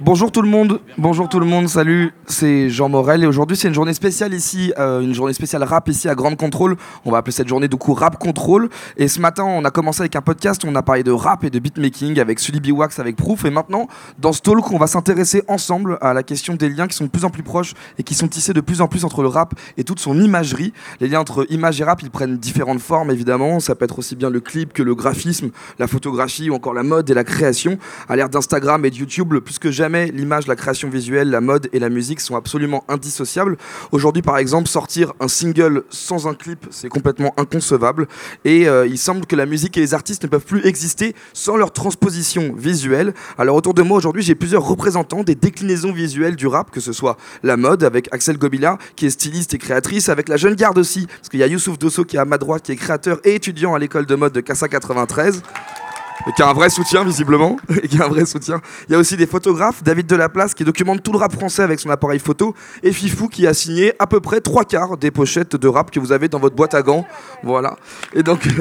Bonjour tout le monde, bonjour tout le monde, salut, c'est Jean Morel et aujourd'hui c'est une journée spéciale ici, euh, une journée spéciale rap ici à Grande Contrôle. On va appeler cette journée du coup Rap Control. Et ce matin on a commencé avec un podcast, on a parlé de rap et de beatmaking avec Sully Biwax, avec Proof. Et maintenant dans ce talk on va s'intéresser ensemble à la question des liens qui sont de plus en plus proches et qui sont tissés de plus en plus entre le rap et toute son imagerie. Les liens entre image et rap ils prennent différentes formes évidemment, ça peut être aussi bien le clip que le graphisme, la photographie ou encore la mode et la création. À l'ère d'Instagram et de YouTube, plus que jamais l'image, la création visuelle, la mode et la musique sont absolument indissociables. Aujourd'hui, par exemple, sortir un single sans un clip, c'est complètement inconcevable. Et euh, il semble que la musique et les artistes ne peuvent plus exister sans leur transposition visuelle. Alors autour de moi aujourd'hui, j'ai plusieurs représentants des déclinaisons visuelles du rap, que ce soit la mode avec Axel Gobila, qui est styliste et créatrice, avec la jeune garde aussi, parce qu'il y a Youssouf Dosso qui est à ma droite, qui est créateur et étudiant à l'école de mode de Casa 93 et qui a un vrai soutien visiblement. Il y a aussi des photographes, David Delaplace qui documente tout le rap français avec son appareil photo, et Fifou qui a signé à peu près trois quarts des pochettes de rap que vous avez dans votre boîte à gants. Voilà. Et donc.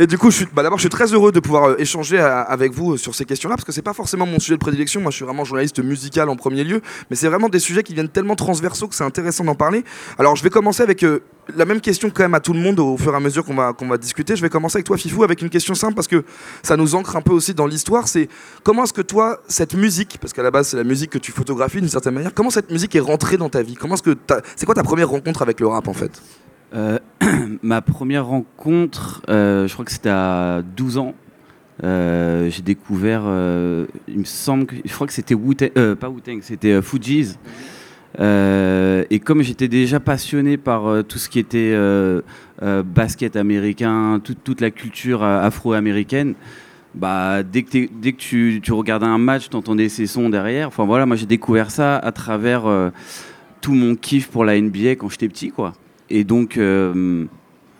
Et du coup, bah d'abord, je suis très heureux de pouvoir euh, échanger avec vous euh, sur ces questions-là, parce que c'est pas forcément mon sujet de prédilection. Moi, je suis vraiment journaliste musical en premier lieu, mais c'est vraiment des sujets qui viennent tellement transversaux que c'est intéressant d'en parler. Alors, je vais commencer avec euh, la même question quand même à tout le monde au fur et à mesure qu'on va, va discuter. Je vais commencer avec toi, Fifou, avec une question simple, parce que ça nous ancre un peu aussi dans l'histoire. C'est comment est-ce que toi, cette musique, parce qu'à la base, c'est la musique que tu photographies d'une certaine manière, comment cette musique est rentrée dans ta vie? Comment que c'est quoi ta première rencontre avec le rap en fait? euh, ma première rencontre, euh, je crois que c'était à 12 ans. Euh, j'ai découvert, il me semble, que, je crois que c'était wu pas Wu-Tang, c'était Fuji's. et comme j'étais déjà passionné par tout ce qui était basket américain, toute la culture afro-américaine, bah, dès que, tu, regardais un match, tu entendais ces sons derrière. Enfin voilà, moi j'ai découvert ça à travers tout mon kiff pour la NBA quand j'étais petit, quoi. Et donc, euh,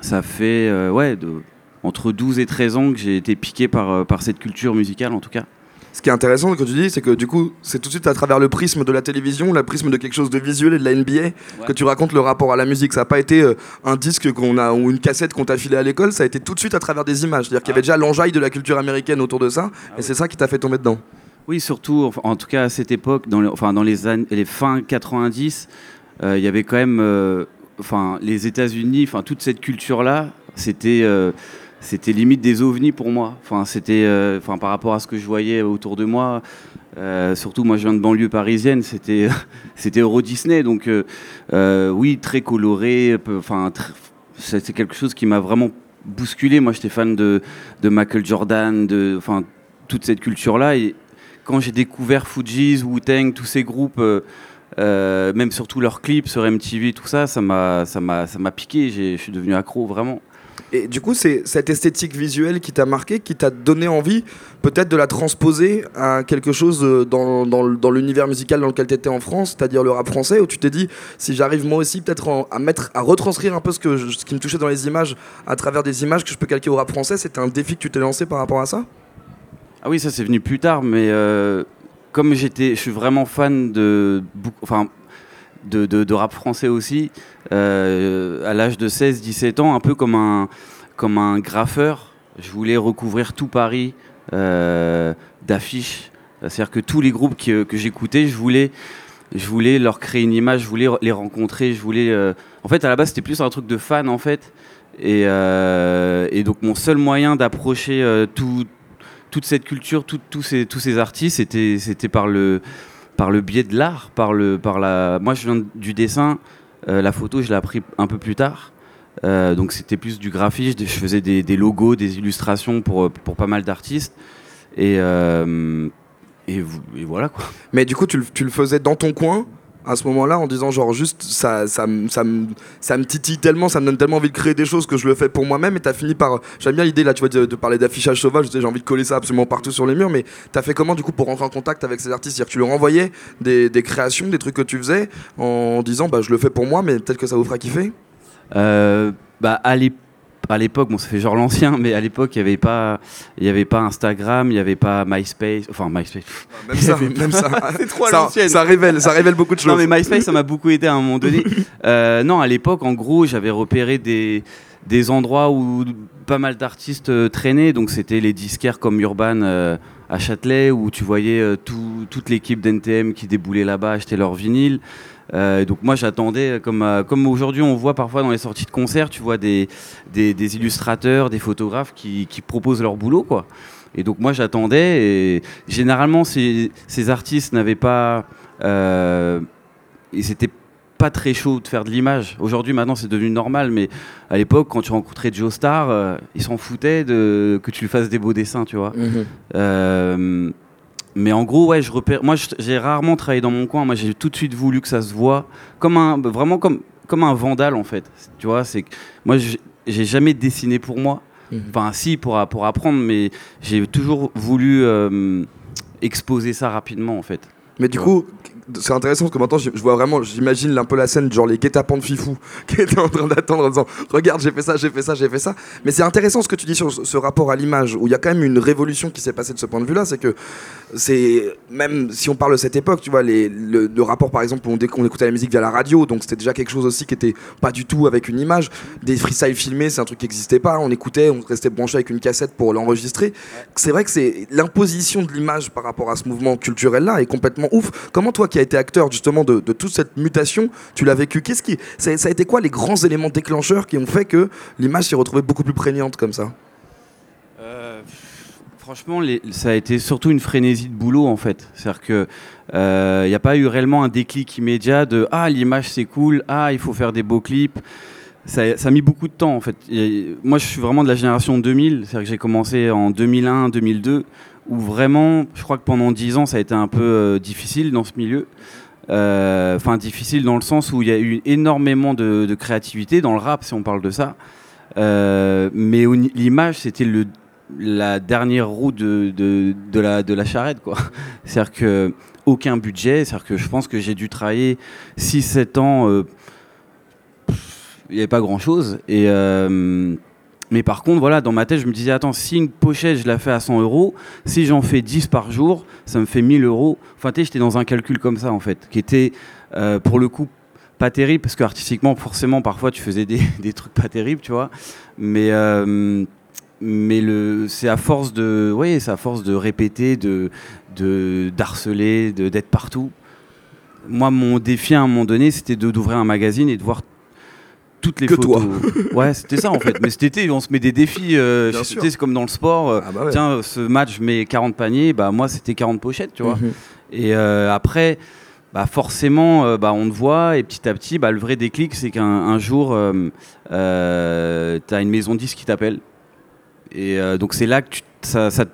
ça fait euh, ouais, de, entre 12 et 13 ans que j'ai été piqué par, euh, par cette culture musicale, en tout cas. Ce qui est intéressant, que tu dis, c'est que du coup, c'est tout de suite à travers le prisme de la télévision, le prisme de quelque chose de visuel et de la NBA, que tu racontes le rapport à la musique. Ça n'a pas été un disque qu'on a ou une cassette qu'on t'a filé à l'école, ça a été tout de suite à travers des images. C'est-à-dire qu'il y avait déjà l'enjaille de la culture américaine autour de ça, ah et c'est ça qui t'a fait tomber dedans. Oui, surtout, en tout cas à cette époque, dans les, enfin, dans les, années, les fins 90, il y avait quand même enfin, les États-Unis, enfin, toute cette culture-là, c'était euh, c'était limite des ovnis pour moi. Enfin, c'était, euh, par rapport à ce que je voyais autour de moi. Euh, surtout, moi, je viens de banlieue parisienne. C'était, c'était Euro Disney, donc oui, très coloré. Enfin, c'est quelque chose qui m'a vraiment bousculé. Moi, j'étais fan de, de Michael Jordan, de, enfin, toute cette culture-là. Et quand j'ai découvert Fuji's, Wu-Tang, tous ces groupes euh, même surtout leurs clips sur MTV, tout ça, ça m'a, ça m'a, ça m'a piqué. Je suis devenu accro vraiment. Et du coup, c'est cette esthétique visuelle qui t'a marqué, qui t'a donné envie peut-être de la transposer à quelque chose dans, dans, l'univers musical dans lequel tu étais en France, c'est-à-dire le rap français, où tu t'es dit, si j'arrive moi aussi peut-être à, mettre, à retranscrire un peu ce, que ce qui me touchait dans les images à travers des images que je peux calquer au rap français, c'était un défi que tu t'es lancé par rapport à ça? Ah oui, ça c'est venu plus tard, mais... Euh, comme j'étais, je suis vraiment fan de, enfin, de, de, rap français aussi, euh, à l'âge de 16-17 ans, un peu comme un, comme un graffeur, je voulais recouvrir tout Paris euh, d'affiches. C'est-à-dire que tous les groupes que, que j'écoutais, je voulais, je voulais leur créer une image, je voulais les rencontrer, je voulais. Euh, en fait, à la base, c'était plus un truc de fan, en fait. Et, et donc, mon seul moyen d'approcher tout toute cette culture, tous ces, artistes, c'était, par, le, biais de l'art, par la. Moi, je viens du dessin. Euh, la photo, je l'ai appris un peu plus tard. Euh, donc, c'était plus du graphisme. Je faisais des, logos, des illustrations pour, pour pas mal d'artistes. Et, euh, voilà. Mais du coup, tu le faisais dans ton coin à ce moment-là en disant genre juste ça, ça, ça, ça, me titille tellement, ça me donne tellement envie de créer des choses que je le fais pour moi-même. Et t'as fini par... J'aime bien l'idée là tu vois de, parler d'affichage sauvage, j'ai envie de coller ça absolument partout sur les murs. Mais t'as fait comment du coup pour rentrer en contact avec ces artistes? C'est-à-dire tu leur envoyais des, des, créations, des trucs que tu faisais en disant bah je le fais pour moi mais peut-être que ça vous fera kiffer? Euh, Bah à l'époque à l'époque, bon, ça fait genre l'ancien, mais à l'époque, il n'y avait pas, il y avait pas Instagram, il n'y avait pas MySpace, enfin MySpace. Même ça, même ça. C'est trop ça, ça révèle, ça révèle beaucoup de choses. Non, mais MySpace, ça m'a beaucoup aidé à un moment donné. Euh, non, à l'époque, en gros, j'avais repéré des des endroits où pas mal d'artistes euh, traînaient, donc c'était les disquaires comme Urban euh, à Châtelet, où tu voyais tout, toute l'équipe d'NTM qui déboulait là-bas acheter leur vinyle. Euh, donc moi j'attendais, comme, euh, comme aujourd'hui on voit parfois dans les sorties de concerts, tu vois des, des, illustrateurs, des photographes qui, qui, proposent leur boulot. quoi. Et donc moi j'attendais, et généralement ces, ces artistes n'avaient pas... Euh, et c'était pas très chaud de faire de l'image. Aujourd'hui, maintenant, c'est devenu normal, mais à l'époque, quand tu rencontrais Joe Star, euh, il s'en foutait de, que tu lui fasses des beaux dessins, tu vois. Mhm. Mais en gros, ouais, je repère. Moi, j'ai rarement travaillé dans mon coin. Moi, j'ai tout de suite voulu que ça se voit comme un, vraiment comme, comme un vandale en fait. Tu vois, c'est moi, j'ai jamais dessiné pour moi. Mhm. Enfin, si pour pour apprendre, mais j'ai toujours voulu euh, exposer ça rapidement en fait. Mais du coup, c'est intéressant parce que maintenant je, vois vraiment, j'imagine un peu la scène, genre les guet-apens de Fifou qui étaient en train d'attendre en disant Regarde, j'ai fait ça, j'ai fait ça, j'ai fait ça. Mais c'est intéressant ce que tu dis sur ce rapport à l'image, où il y a quand même une révolution qui s'est passée de ce point de vue-là. C'est que, c'est même si on parle de cette époque, tu vois, le, rapport par exemple, on, on écoutait la musique via la radio, donc c'était déjà quelque chose aussi qui était pas du tout avec une image. Des freestyles filmés, c'est un truc qui n'existait pas. On écoutait, on restait branché avec une cassette pour l'enregistrer. C'est vrai que c'est l'imposition de l'image par rapport à ce mouvement culturel-là est complètement ouf. Comment toi qui as été acteur justement de, toute cette mutation, tu l'as vécu. Qu'est-ce qui, ça, a été quoi les grands éléments déclencheurs qui ont fait que l'image s'est retrouvée beaucoup plus prégnante comme ça? Euh, Franchement, ça a été surtout une frénésie de boulot en fait. C'est-à-dire que il euh, n'y a pas eu réellement un déclic immédiat de ah l'image c'est cool, ah il faut faire des beaux clips. Ça, a mis beaucoup de temps en fait. moi je suis vraiment de la génération 2000, c'est-à-dire que j'ai commencé en 2001, 2002 où vraiment, je crois que pendant 10 ans, ça a été un peu euh, difficile dans ce milieu. Euh, enfin, difficile dans le sens où il y a eu énormément de, créativité dans le rap, si on parle de ça. Euh, mais l'image, c'était la dernière roue de, de, la, de la charrette, quoi. C'est-à-dire que aucun budget, c'est-à-dire que je pense que j'ai dû travailler 6-7 ans, il n'y avait pas grand-chose. Et mais par contre, voilà, dans ma tête, je me disais, attends, si une pochette, je la fais à 100 euros, si j'en fais 10 par jour, ça me fait 1000 euros. Enfin, tu j'étais dans un calcul comme ça, en fait, qui était, euh, pour le coup, pas terrible, parce que artistiquement, forcément, parfois, tu faisais des, trucs pas terribles, tu vois. Mais, euh, mais le, c'est à force de, oui, c'est à force de répéter, de, d'harceler, d'être partout. Moi, mon défi à un moment donné, c'était d'ouvrir un magazine et de voir toutes les que photos. Toi. ouais, c'était ça en fait. Mais cet été, on se met des défis. Euh, c'est comme dans le sport. Euh, ah bah Tiens, ce match, je mets 40 paniers. Bah, moi, c'était 40 pochettes, tu vois. Mhm. Et euh, après, bah, forcément, euh, bah, on te voit. Et petit à petit, bah, le vrai déclic, c'est qu'un jour, tu as une maison 10 qui t'appelle. Et donc, c'est là que tu ça, ça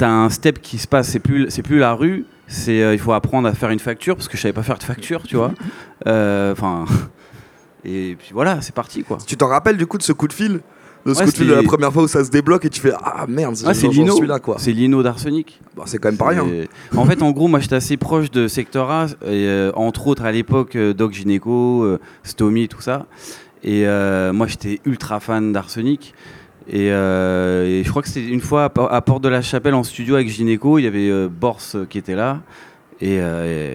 as un step qui se passe. C'est plus, plus la rue. C'est il faut apprendre à faire une facture parce que je savais pas faire de facture, tu vois. Enfin. Et puis voilà, c'est parti quoi. Tu t'en rappelles du coup de ce coup de fil de ce coup de fil de la première fois où ça se débloque et tu fais ah merde ah, c'est Lino. quoi. C'est Lino d'arsenic. Bah, c'est quand même pas rien. En fait en gros moi j'étais assez proche de Sector A et, euh, entre autres à l'époque euh, Doc Gynéco euh, Stomy tout ça. Et moi j'étais ultra fan d'arsenic. Et, je crois que c'était une fois à, Porte de la Chapelle en studio avec Gynéco il y avait Bors qui était là. euh, et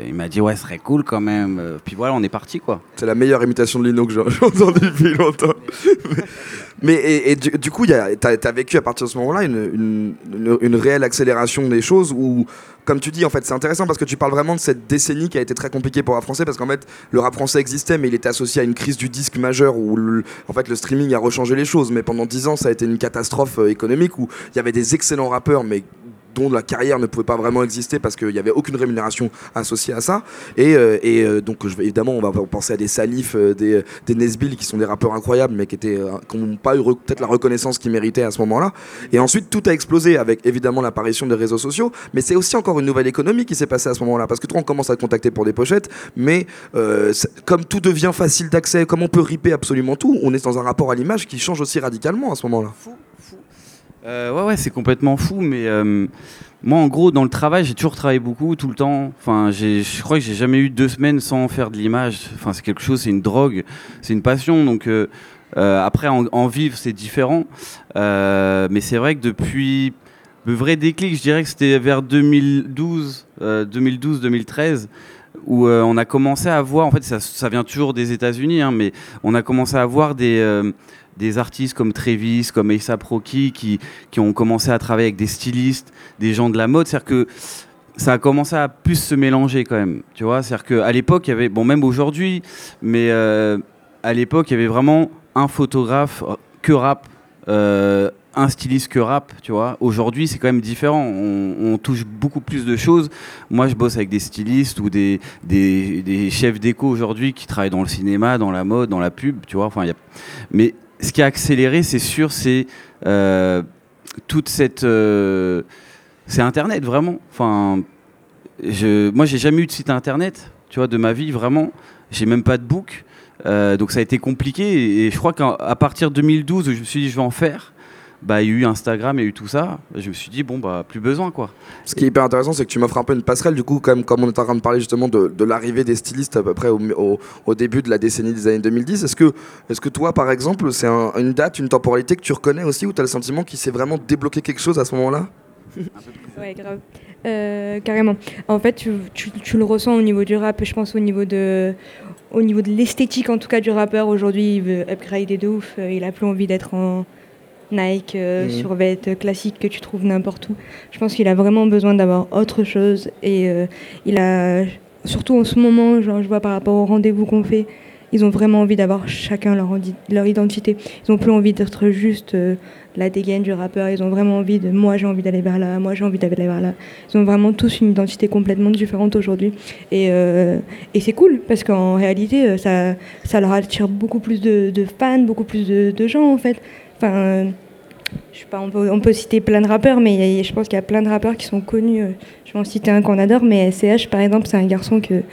il m'a dit, ouais, ce serait cool quand même. Puis voilà, on est parti, quoi. C'est la meilleure imitation de Lino que j'ai entendue depuis longtemps. Mais et, du, coup, tu as, vécu à partir de ce moment-là une, une, réelle accélération des choses où, comme tu dis, en fait, c'est intéressant parce que tu parles vraiment de cette décennie qui a été très compliquée pour le rap français parce qu'en fait, le rap français existait, mais il était associé à une crise du disque majeure où, en fait, le streaming a rechangé les choses. Mais pendant dix ans, ça a été une catastrophe euh, économique où il y avait des excellents rappeurs, mais dont la carrière ne pouvait pas vraiment exister parce qu'il n'y avait aucune rémunération associée à ça. Et, euh, euh, donc, je, évidemment, on va penser à des Salif, euh, des, des Nesbill, qui sont des rappeurs incroyables, mais qui n'ont pas eu peut-être la reconnaissance qu'ils méritaient à ce moment-là. Et ensuite, tout a explosé avec évidemment l'apparition des réseaux sociaux, mais c'est aussi encore une nouvelle économie qui s'est passée à ce moment-là, parce que toi, on commence à te contacter pour des pochettes, mais comme tout devient facile d'accès, comme on peut riper absolument tout, on est dans un rapport à l'image qui change aussi radicalement à ce moment-là. Euh, ouais, ouais, c'est complètement fou, mais euh, moi, en gros, dans le travail, j'ai toujours travaillé beaucoup, tout le temps. Enfin, je crois que j'ai jamais eu deux semaines sans faire de l'image. Enfin, c'est quelque chose, c'est une drogue, c'est une passion. Donc, euh, après, en, vivre, c'est différent. mais c'est vrai que depuis le vrai déclic, je dirais que c'était vers 2012, 2012-2013 où on a commencé à voir, en fait ça, ça vient toujours des États-Unis, hein, mais on a commencé à voir des, des artistes comme Travis, comme A$AP Rocky, qui, qui ont commencé à travailler avec des stylistes, des gens de la mode. C'est-à-dire que ça a commencé à plus se mélanger quand même. Tu vois, c'est-à-dire qu'à l'époque, il y avait, bon, même aujourd'hui, mais euh, à l'époque, il y avait vraiment un photographe que rap, euh, un styliste que rap, tu vois. Aujourd'hui, c'est quand même différent. On, touche beaucoup plus de choses. Moi, je bosse avec des stylistes ou des, des, chefs d'écho aujourd'hui qui travaillent dans le cinéma, dans la mode, dans la pub, tu vois. Enfin, y a... Mais ce qui a accéléré, c'est sûr, c'est euh, toute cette. Euh, c'est Internet, vraiment. Enfin, je, moi, j'ai jamais eu de site Internet, tu de ma vie, vraiment. J'ai même pas de book. Euh, donc ça a été compliqué et, je crois qu'à partir de 2012, je me suis dit je vais en faire. Bah, il y a eu Instagram, il y a eu tout ça. Je me suis dit, bon, bah, plus besoin, quoi. Ce qui est hyper intéressant, c'est que tu m'offres un peu une passerelle, du coup, comme, comme on est en train de parler justement de, de l'arrivée des stylistes à peu près au, au, début de la décennie des années 2010. Est-ce que, est que toi, par exemple, c'est une date, une temporalité que tu reconnais aussi, où tu as le sentiment qu'il s'est vraiment débloqué quelque chose à ce moment-là? Ouais, grave. Euh, carrément. En fait, tu, tu, tu, le ressens au niveau du rap, je pense au niveau de, au niveau de l'esthétique en tout cas du rappeur. Aujourd'hui, il veut upgrader de ouf. Euh, il a plus envie d'être en Nike, euh, mmh. classique que tu trouves n'importe où. Je pense qu'il a vraiment besoin d'avoir autre chose. Et euh, il a, surtout en ce moment, genre, je vois par rapport au rendez-vous qu'on fait, ils ont vraiment envie d'avoir chacun leur, leur identité. Ils n'ont plus envie d'être juste euh, la dégaine du rappeur. Ils ont vraiment envie de moi j'ai envie d'aller vers là, moi j'ai envie d'aller vers là. Ils ont vraiment tous une identité complètement différente aujourd'hui. Et, euh, et c'est cool parce qu'en réalité, ça, ça leur attire beaucoup plus de, de fans, beaucoup plus de, de, gens en fait. Enfin, je sais pas, on peut, on peut, citer plein de rappeurs, mais je pense qu'il y a plein de rappeurs qui sont connus. Je vais en citer un qu'on adore, mais SCH par exemple, c'est un garçon que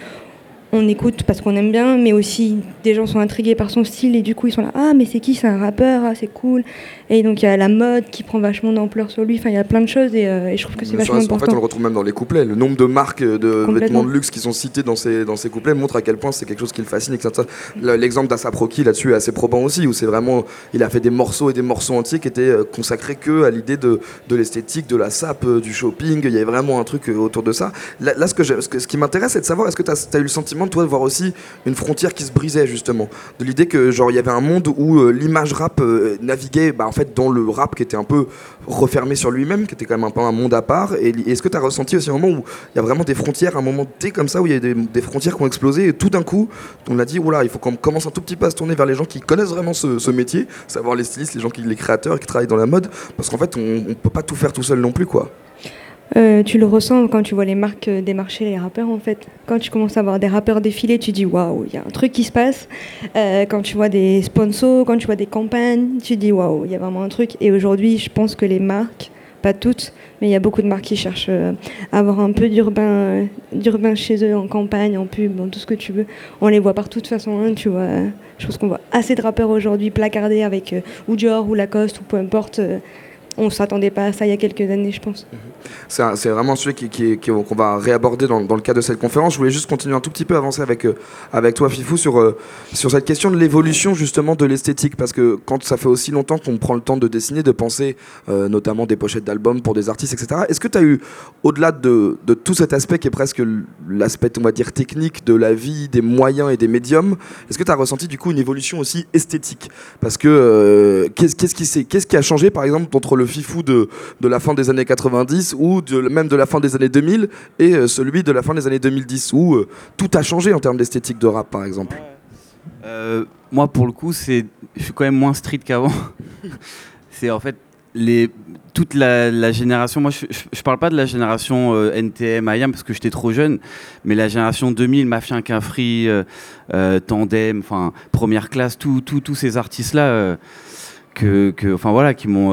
on écoute parce qu'on aime bien, mais aussi des gens sont intrigués par son style et du coup ils sont là ah mais c'est qui? C'est un rappeur ah c'est cool. Et donc il y a la mode qui prend vachement d'ampleur sur lui. Enfin il y a plein de choses et, euh, je trouve que c'est vachement important. En fait on le retrouve même dans les couplets. Le nombre de marques de vêtements de luxe qui sont citées dans ces dans ces couplets montre à quel point c'est quelque chose qui le fascine. L'exemple d'Asaproki là-dessus est assez probant aussi où c'est vraiment il a fait des morceaux et des morceaux entiers qui étaient euh, consacrés que à l'idée de, de l'esthétique de la sape euh, du shopping. Il y avait vraiment un truc autour de ça. Là, ce que, ce, ce qui m'intéresse c'est de savoir est-ce que tu as, as eu le sentiment toi de voir aussi une frontière qui se brisait justement, de l'idée que genre il y avait un monde où euh, l'image rap euh, naviguait bah, en fait dans le rap qui était un peu refermé sur lui-même, qui était quand même un peu un monde à part. Et est-ce que tu as ressenti aussi un moment où il y a vraiment des frontières, un moment T comme ça où il y a des, des, frontières qui ont explosé et tout d'un coup on a dit oula il faut qu'on commence un tout petit peu à se tourner vers les gens qui connaissent vraiment ce, métier, savoir les stylistes, les gens qui les créateurs qui travaillent dans la mode, parce qu'en fait on, on peut pas tout faire tout seul non plus quoi. Euh, tu le ressens quand tu vois les marques euh, démarcher les rappeurs en fait. Quand tu commences à voir des rappeurs défiler, tu dis waouh, il y a un truc qui se passe. Euh, quand tu vois des sponsors, quand tu vois des campagnes, tu dis waouh, il y a vraiment un truc. Et aujourd'hui, je pense que les marques, pas toutes, mais il y a beaucoup de marques qui cherchent à avoir un peu d'urbain, d'urbain chez eux, en campagne, en pub, en tout ce que tu veux. On les voit partout de toute façon, hein, tu vois. Je pense qu'on voit assez de rappeurs aujourd'hui placardés avec ou Dior ou Lacoste ou peu importe on ne s'attendait pas à ça il y a quelques années, je pense. C'est vraiment un sujet qu'on qui, va réaborder dans, le cadre de cette conférence. Je voulais juste continuer un tout petit peu, avancer avec, euh, avec toi, Fifou, sur, euh, sur cette question de l'évolution justement de l'esthétique. Parce que quand ça fait aussi longtemps qu'on prend le temps de dessiner, de penser euh, notamment des pochettes d'albums pour des artistes, etc., est-ce que tu as eu, au-delà de, de, tout cet aspect qui est presque l'aspect, on va dire, technique de la vie, des moyens et des médiums, est-ce que tu as ressenti du coup une évolution aussi esthétique? Parce que qu'est-ce qui, qu'est-ce qui a changé, par exemple, entre le le fifou de, de la fin des années 90 ou même de la fin des années 2000 et euh, celui de la fin des années 2010 où euh, tout a changé en termes d'esthétique de rap par exemple euh, Moi pour le coup c'est je suis quand même moins street qu'avant. c'est en fait les, toute la, génération, moi je, je, parle pas de la génération NTM, IAM parce que j'étais trop jeune, mais la génération 2000, Mafia Quinfree, Tandem, enfin première classe, tous ces artistes-là, que, enfin voilà, qui m'ont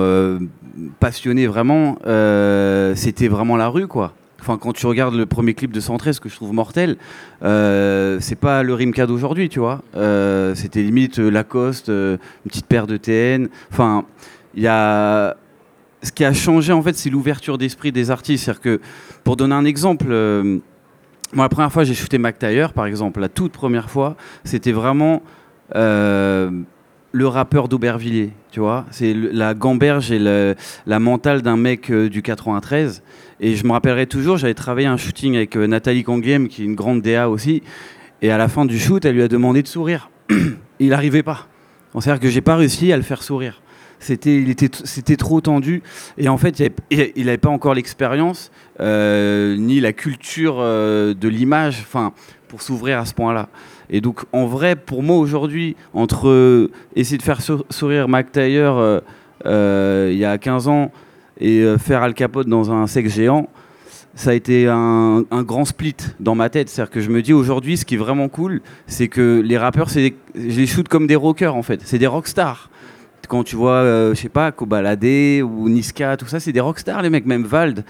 passionné vraiment, euh, c'était vraiment la rue, quoi. Enfin, quand tu regardes le premier clip de Centré, ce que je trouve mortel, euh, c'est pas le Rimka d'aujourd'hui, tu vois. Euh, c'était limite Lacoste, une petite paire de TN. Enfin, il y a. Ce qui a changé, en fait, c'est l'ouverture d'esprit des artistes. C'est-à-dire que, pour donner un exemple, moi, la première fois, j'ai shooté Mac par exemple, la toute première fois, c'était vraiment le rappeur d'Aubervilliers, tu vois. C'est la gamberge et la mentale d'un mec euh, du 93. Et je me rappellerai toujours, j'avais travaillé un shooting avec euh, Nathalie Kangiem, qui est une grande DA aussi. Et à la fin du shoot, elle lui a demandé de sourire. Il n'arrivait pas. C'est-à-dire que j'ai pas réussi à le faire sourire. C'était, était, trop tendu. Et en fait, il n'avait pas encore l'expérience euh, ni la culture de l'image, enfin, pour s'ouvrir à ce point-là. Et donc, en vrai, pour moi aujourd'hui, entre essayer de faire sourire Mac Taylor il y a 15 ans et faire Al Capote dans un sexe géant, ça a été un, grand split dans ma tête. C'est-à-dire que je me dis aujourd'hui, ce qui est vraiment cool, c'est que les rappeurs, c'est je les shoot comme des rockers en fait. C'est des rockstars. Quand tu vois, euh, je sais pas, Kobalade ou Niska, tout ça, c'est des rockstars les mecs, même Vald.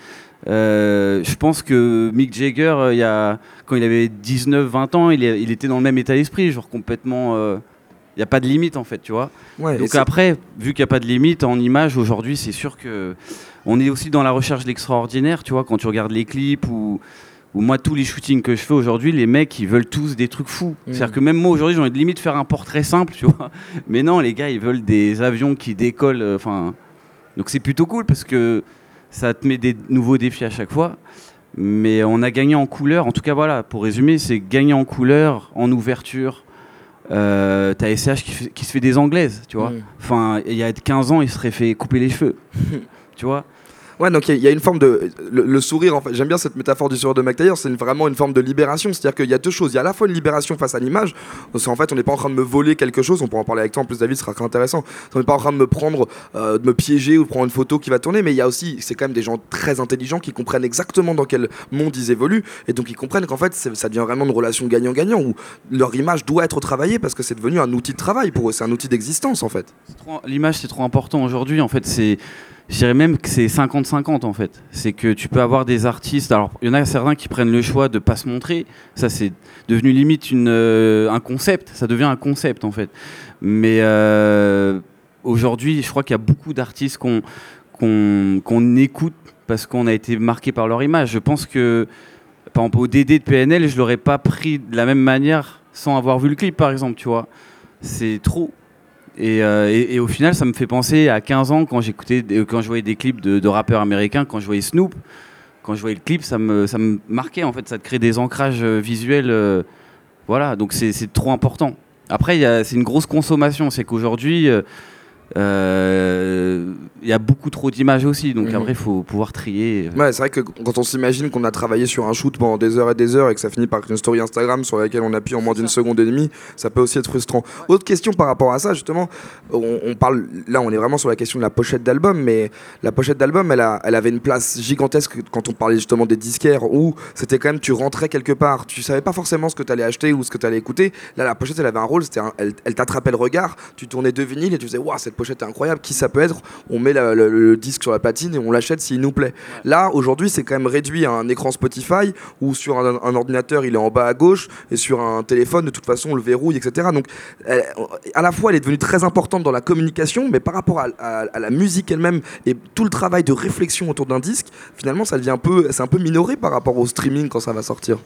Euh, je pense que Mick Jagger, euh, il y a, quand il avait 19-20 ans, il, il, était dans le même état d'esprit, genre complètement. Il n'y a pas de limite en fait, tu vois. Donc après, vu qu'il n'y a pas de limite en image aujourd'hui, c'est sûr que on est aussi dans la recherche de l'extraordinaire, tu vois, quand tu regardes les clips ou, ou moi, tous les shootings que je fais aujourd'hui, les mecs, ils veulent tous des trucs fous. Mm. C'est-à-dire que même moi, aujourd'hui, j'ai envie de limite faire un portrait simple, tu vois. Mais non, les gars, ils veulent des avions qui décollent. Euh, enfin, donc c'est plutôt cool parce que ça te met des nouveaux défis à chaque fois. Mais on a gagné en couleur. En tout cas, voilà, pour résumer, c'est gagner en couleur, en ouverture. Euh, T'as SH qui, se fait des anglaises, tu vois. Mm. Enfin, il y a 15 ans, il serait fait couper les cheveux. tu vois Ouais, donc il y, a une forme de. Le, sourire, en fait, j'aime bien cette métaphore du sourire de McTayer, c'est vraiment une forme de libération. C'est-à-dire qu'il y a deux choses. Il y a à la fois une libération face à l'image, parce qu'en fait, on n'est pas en train de me voler quelque chose, on pourra en parler avec toi en plus, David, ce sera très intéressant. On n'est pas en train de me prendre, euh, de me piéger ou de prendre une photo qui va tourner, mais il y a aussi, c'est quand même des gens très intelligents qui comprennent exactement dans quel monde ils évoluent, et donc ils comprennent qu'en fait, ça devient vraiment une relation gagnant-gagnant, où leur image doit être travaillée parce que c'est devenu un outil de travail pour eux, c'est un outil d'existence en fait. L'image, c'est trop important aujourd'hui, en fait, c'est je dirais même que c'est 50-50 en fait. C'est que tu peux avoir des artistes. Alors, il y en a certains qui prennent le choix de pas se montrer. Ça, c'est devenu limite euh, un concept. Ça devient un concept en fait. Mais euh, aujourd'hui, je crois qu'il y a beaucoup d'artistes qu'on qu'on écoute parce qu'on a été marqué par leur image. Je pense que, par exemple, au DD de PNL, je l'aurais pas pris de la même manière sans avoir vu le clip, par exemple, tu vois. C'est trop. Euh, et, au final, ça me fait penser à 15 ans quand j'écoutais, quand je voyais des clips de, rappeurs américains, quand je voyais Snoop, quand je voyais le clip, ça me, ça me marquait en fait, ça te crée des ancrages euh, visuels. Euh, voilà, donc c'est trop important. Après, c'est une grosse consommation, c'est qu'aujourd'hui, il y a beaucoup trop d'images aussi, donc mhm. après il faut pouvoir trier. Ouais, c'est vrai que quand on s'imagine qu'on a travaillé sur un shoot pendant des heures et des heures et que ça finit par une story Instagram sur laquelle on appuie en moins d'une seconde et demie, ça peut aussi être frustrant. Autre question par rapport à ça, justement, on, parle là, on est vraiment sur la question de la pochette d'album, mais la pochette d'album, elle, elle avait une place gigantesque quand on parlait justement des disquaires où c'était quand même, tu rentrais quelque part, tu savais pas forcément ce que tu allais acheter ou ce que tu allais écouter. Là, la pochette, elle avait un rôle, c'était elle, elle t'attrapait le regard, tu tournais deux vinyles et tu faisais, waouh, cette pochette est incroyable, qui ça peut être On met le, disque sur la patine et on l'achète s'il nous plaît. Là, aujourd'hui, c'est quand même réduit à un écran Spotify ou sur un, ordinateur, il est en bas à gauche et sur un téléphone, de toute façon, on le verrouille, etc. Donc, à la fois, elle est devenue très importante dans la communication, mais par rapport à, la musique elle-même et tout le travail de réflexion autour d'un disque, finalement, ça devient un peu, c'est un peu minoré par rapport au streaming quand ça va sortir.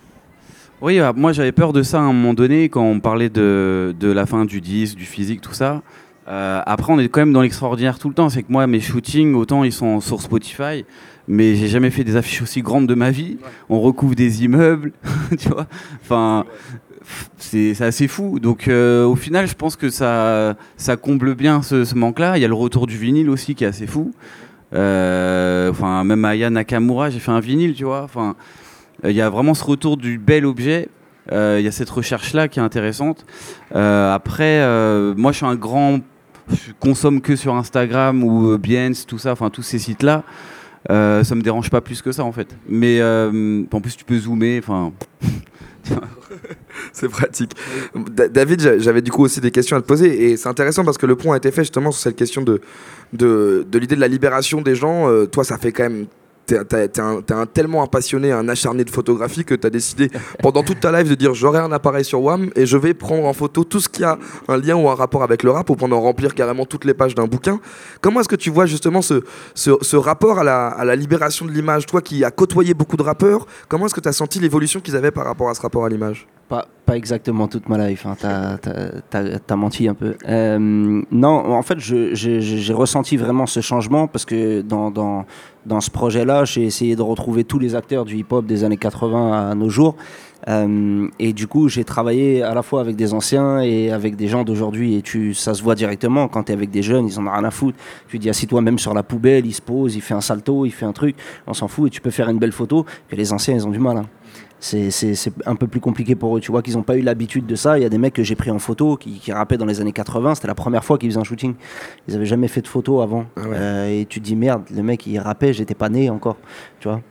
Oui, ah, moi j'avais peur de ça à un moment donné quand on parlait de, de la fin du disque, du physique, tout ça. Euh, après, on est quand même dans l'extraordinaire tout le temps. C'est que moi, mes shootings, autant ils sont sur Spotify, mais j'ai jamais fait des affiches aussi grandes de ma vie. On recouvre des immeubles, tu vois. Enfin, c'est assez fou. Donc, euh, au final, je pense que ça, ça comble bien ce, manque-là. Il y a le retour du vinyle aussi qui est assez fou. Euh, enfin, même Aya Nakamura, j'ai fait un vinyle, tu vois. Enfin, il y a vraiment ce retour du bel objet. Il y a cette recherche-là qui est intéressante. après, moi, je suis un grand consomme que sur Instagram ou euh, Behance, tout ça, enfin tous ces sites-là. Euh, ça me dérange pas plus que ça en fait. Mais euh, en plus tu peux zoomer, enfin. c'est pratique. David, j'avais du coup aussi des questions à te poser et c'est intéressant parce que le point a été fait justement sur cette question de, de, de l'idée de la libération des gens. Euh, toi, ça fait quand même t'es un, un, tellement un passionné, un acharné de photographie que t'as décidé pendant toute ta life de dire j'aurai un appareil sur WAM et je vais prendre en photo tout ce qui a un lien ou un rapport avec le rap pour en remplir carrément toutes les pages d'un bouquin. Comment est-ce que tu vois justement ce, ce, rapport à la, à la, libération de l'image Toi qui as côtoyé beaucoup de rappeurs, comment est-ce que tu as senti l'évolution qu'ils avaient par rapport à ce rapport à l'image? Pas, pas exactement toute ma life, hein. t'as as, menti un peu. Euh, non, en fait, j'ai ressenti vraiment ce changement parce que dans, dans, dans ce projet-là, j'ai essayé de retrouver tous les acteurs du hip-hop des années 80 à nos jours. Euh, et du coup, j'ai travaillé à la fois avec des anciens et avec des gens d'aujourd'hui. Et tu, ça se voit directement quand tu es avec des jeunes, ils en ont rien à foutre. Tu dis, assis-toi même sur la poubelle, il se pose, il fait un salto, il fait un truc, on s'en fout et tu peux faire une belle photo que les anciens, ils ont du mal. Hein c'est un peu plus compliqué pour eux. Tu vois qu'ils n'ont pas eu l'habitude de ça. Il y a des mecs que j'ai pris en photo qui, qui rappaient dans les années 80. C'était la première fois qu'ils faisaient un shooting. Ils n'avaient jamais fait de photo avant. Ah euh, et tu te dis merde, le mec il rappait, j'étais pas né encore. Tu vois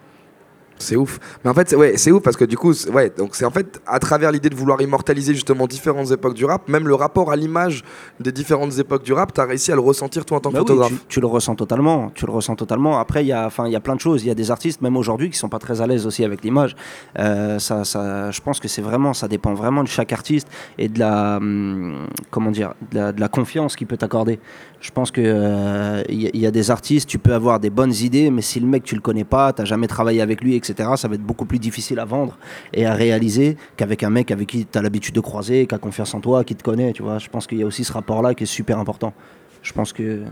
c'est ouf. Mais en fait, ouais, c'est ouf parce que du coup, ouais, donc c'est en fait à travers l'idée de vouloir immortaliser justement différentes époques du rap, même le rapport à l'image des différentes époques du rap, tu as réussi à le ressentir toi en tant que bah photographe. tu, le ressens totalement, tu le ressens totalement. Après, il y a, enfin, il y a plein de choses. Il y a des artistes, même aujourd'hui, qui sont pas très à l'aise aussi avec l'image. Euh, ça, ça, je pense que c'est vraiment, ça dépend vraiment de chaque artiste et de la, hum, comment dire, de la, confiance qu'il peut t'accorder. Je pense que euh, y, a des artistes, tu peux avoir des bonnes idées, mais si le mec tu le connais pas, t'as jamais travaillé avec lui, etc ça va être beaucoup plus difficile à vendre et à réaliser qu'avec un mec avec qui tu as l'habitude de croiser, qui a confiance en toi, qui te connaît, tu vois. Je pense qu'il y a aussi ce rapport-là qui est super important. Je pense que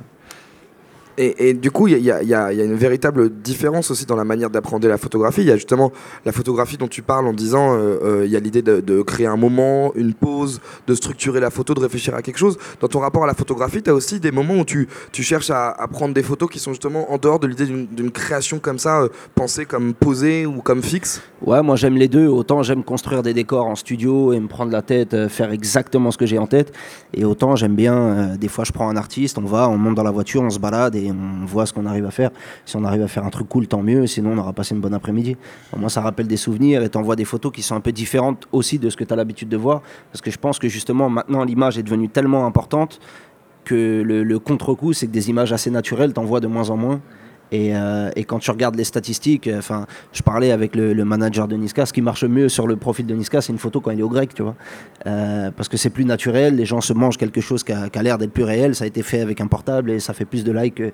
et, du coup, il y, a une véritable différence aussi dans la manière d'apprendre la photographie. Il y a justement la photographie dont tu parles en disant, euh, euh, il y a l'idée de, créer un moment, une pause, de structurer la photo, de réfléchir à quelque chose. Dans ton rapport à la photographie, tu as aussi des moments où tu, cherches à, prendre des photos qui sont justement en dehors de l'idée d'une création comme ça, euh, pensée comme posée ou comme fixe? Ouais, moi j'aime les deux. Autant j'aime construire des décors en studio et me prendre la tête, faire exactement ce que j'ai en tête. Et autant j'aime bien, des fois je prends un artiste, on va, on monte dans la voiture, on se balade on voit ce qu'on arrive à faire. Si on arrive à faire un truc cool, tant mieux. Sinon, on aura passé une bonne après-midi. Moi, ça rappelle des souvenirs et t'envoies des photos qui sont un peu différentes aussi de ce que tu as l'habitude de voir. Parce que je pense que justement, maintenant, l'image est devenue tellement importante que le, le contre-coup, c'est que des images assez naturelles, t'envoies de moins en moins. Euh, et, quand tu regardes les statistiques, euh, enfin, je parlais avec le, manager de Niska, ce qui marche mieux sur le profil de Niska, c'est une photo quand il est au grec, tu vois. Euh, parce que c'est plus naturel, les gens se mangent quelque chose qui a, l'air d'être plus réel, ça a été fait avec un portable et ça fait plus de likes que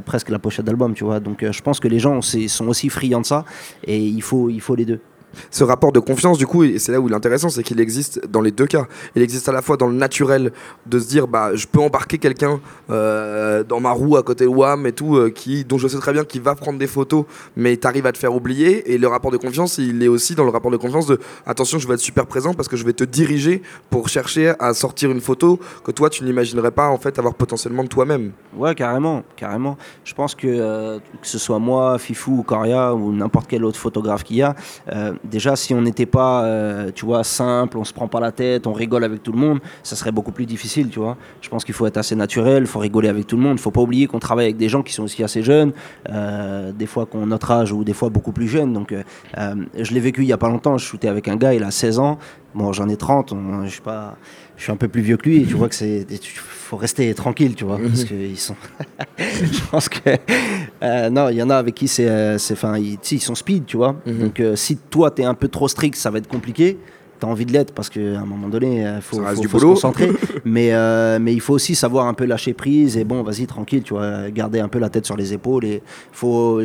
presque la pochette d'album, tu vois. Donc je pense que les gens sont aussi friands de ça et il faut, il faut les deux ce rapport de confiance, du coup, et c'est là où il est intéressant, c'est qu'il existe dans les deux cas. Il existe à la fois dans le naturel de se dire, bah, je peux embarquer quelqu'un euh, dans ma roue à côté de WAM et tout, euh, qui, dont je sais très bien qu'il va prendre des photos, mais t'arrives à te faire oublier. Et le rapport de confiance, il est aussi dans le rapport de confiance de, attention, je vais être super présent parce que je vais te diriger pour chercher à sortir une photo que toi, tu n'imaginerais pas en fait avoir potentiellement de toi-même. Ouais, carrément, carrément. Je pense que euh, que ce soit moi, Fifou ou Coria ou n'importe quel autre photographe qu'il y a, déjà, si on n'était pas, euh, tu vois, simple, on se prend pas la tête, on rigole avec tout le monde, ça serait beaucoup plus difficile, tu vois. Je pense qu'il faut être assez naturel, il faut rigoler avec tout le monde. Il faut pas oublier qu'on travaille avec des gens qui sont aussi assez jeunes, euh, des fois qu'on notre âge ou des fois beaucoup plus jeunes. Donc, euh, je l'ai vécu il y a pas longtemps. Je shootais avec un gars, il a 16 ans. Bon, j'en ai 30. je suis pas, je suis un peu plus vieux que lui. Et tu vois que c'est, faut rester tranquille, tu vois, parce qu'ils sont. je pense que euh, non, il y en a avec qui c'est, euh, enfin, ils, ils, sont speed, tu vois. Mhm. Donc euh, si toi tu es un peu trop strict, ça va être compliqué. Tu as envie de l'être parce qu'à un moment donné, il faut, faut, se concentrer. mais, mais il faut aussi savoir un peu lâcher prise et bon, vas-y, tranquille, tu vois, garder un peu la tête sur les épaules. Et faut,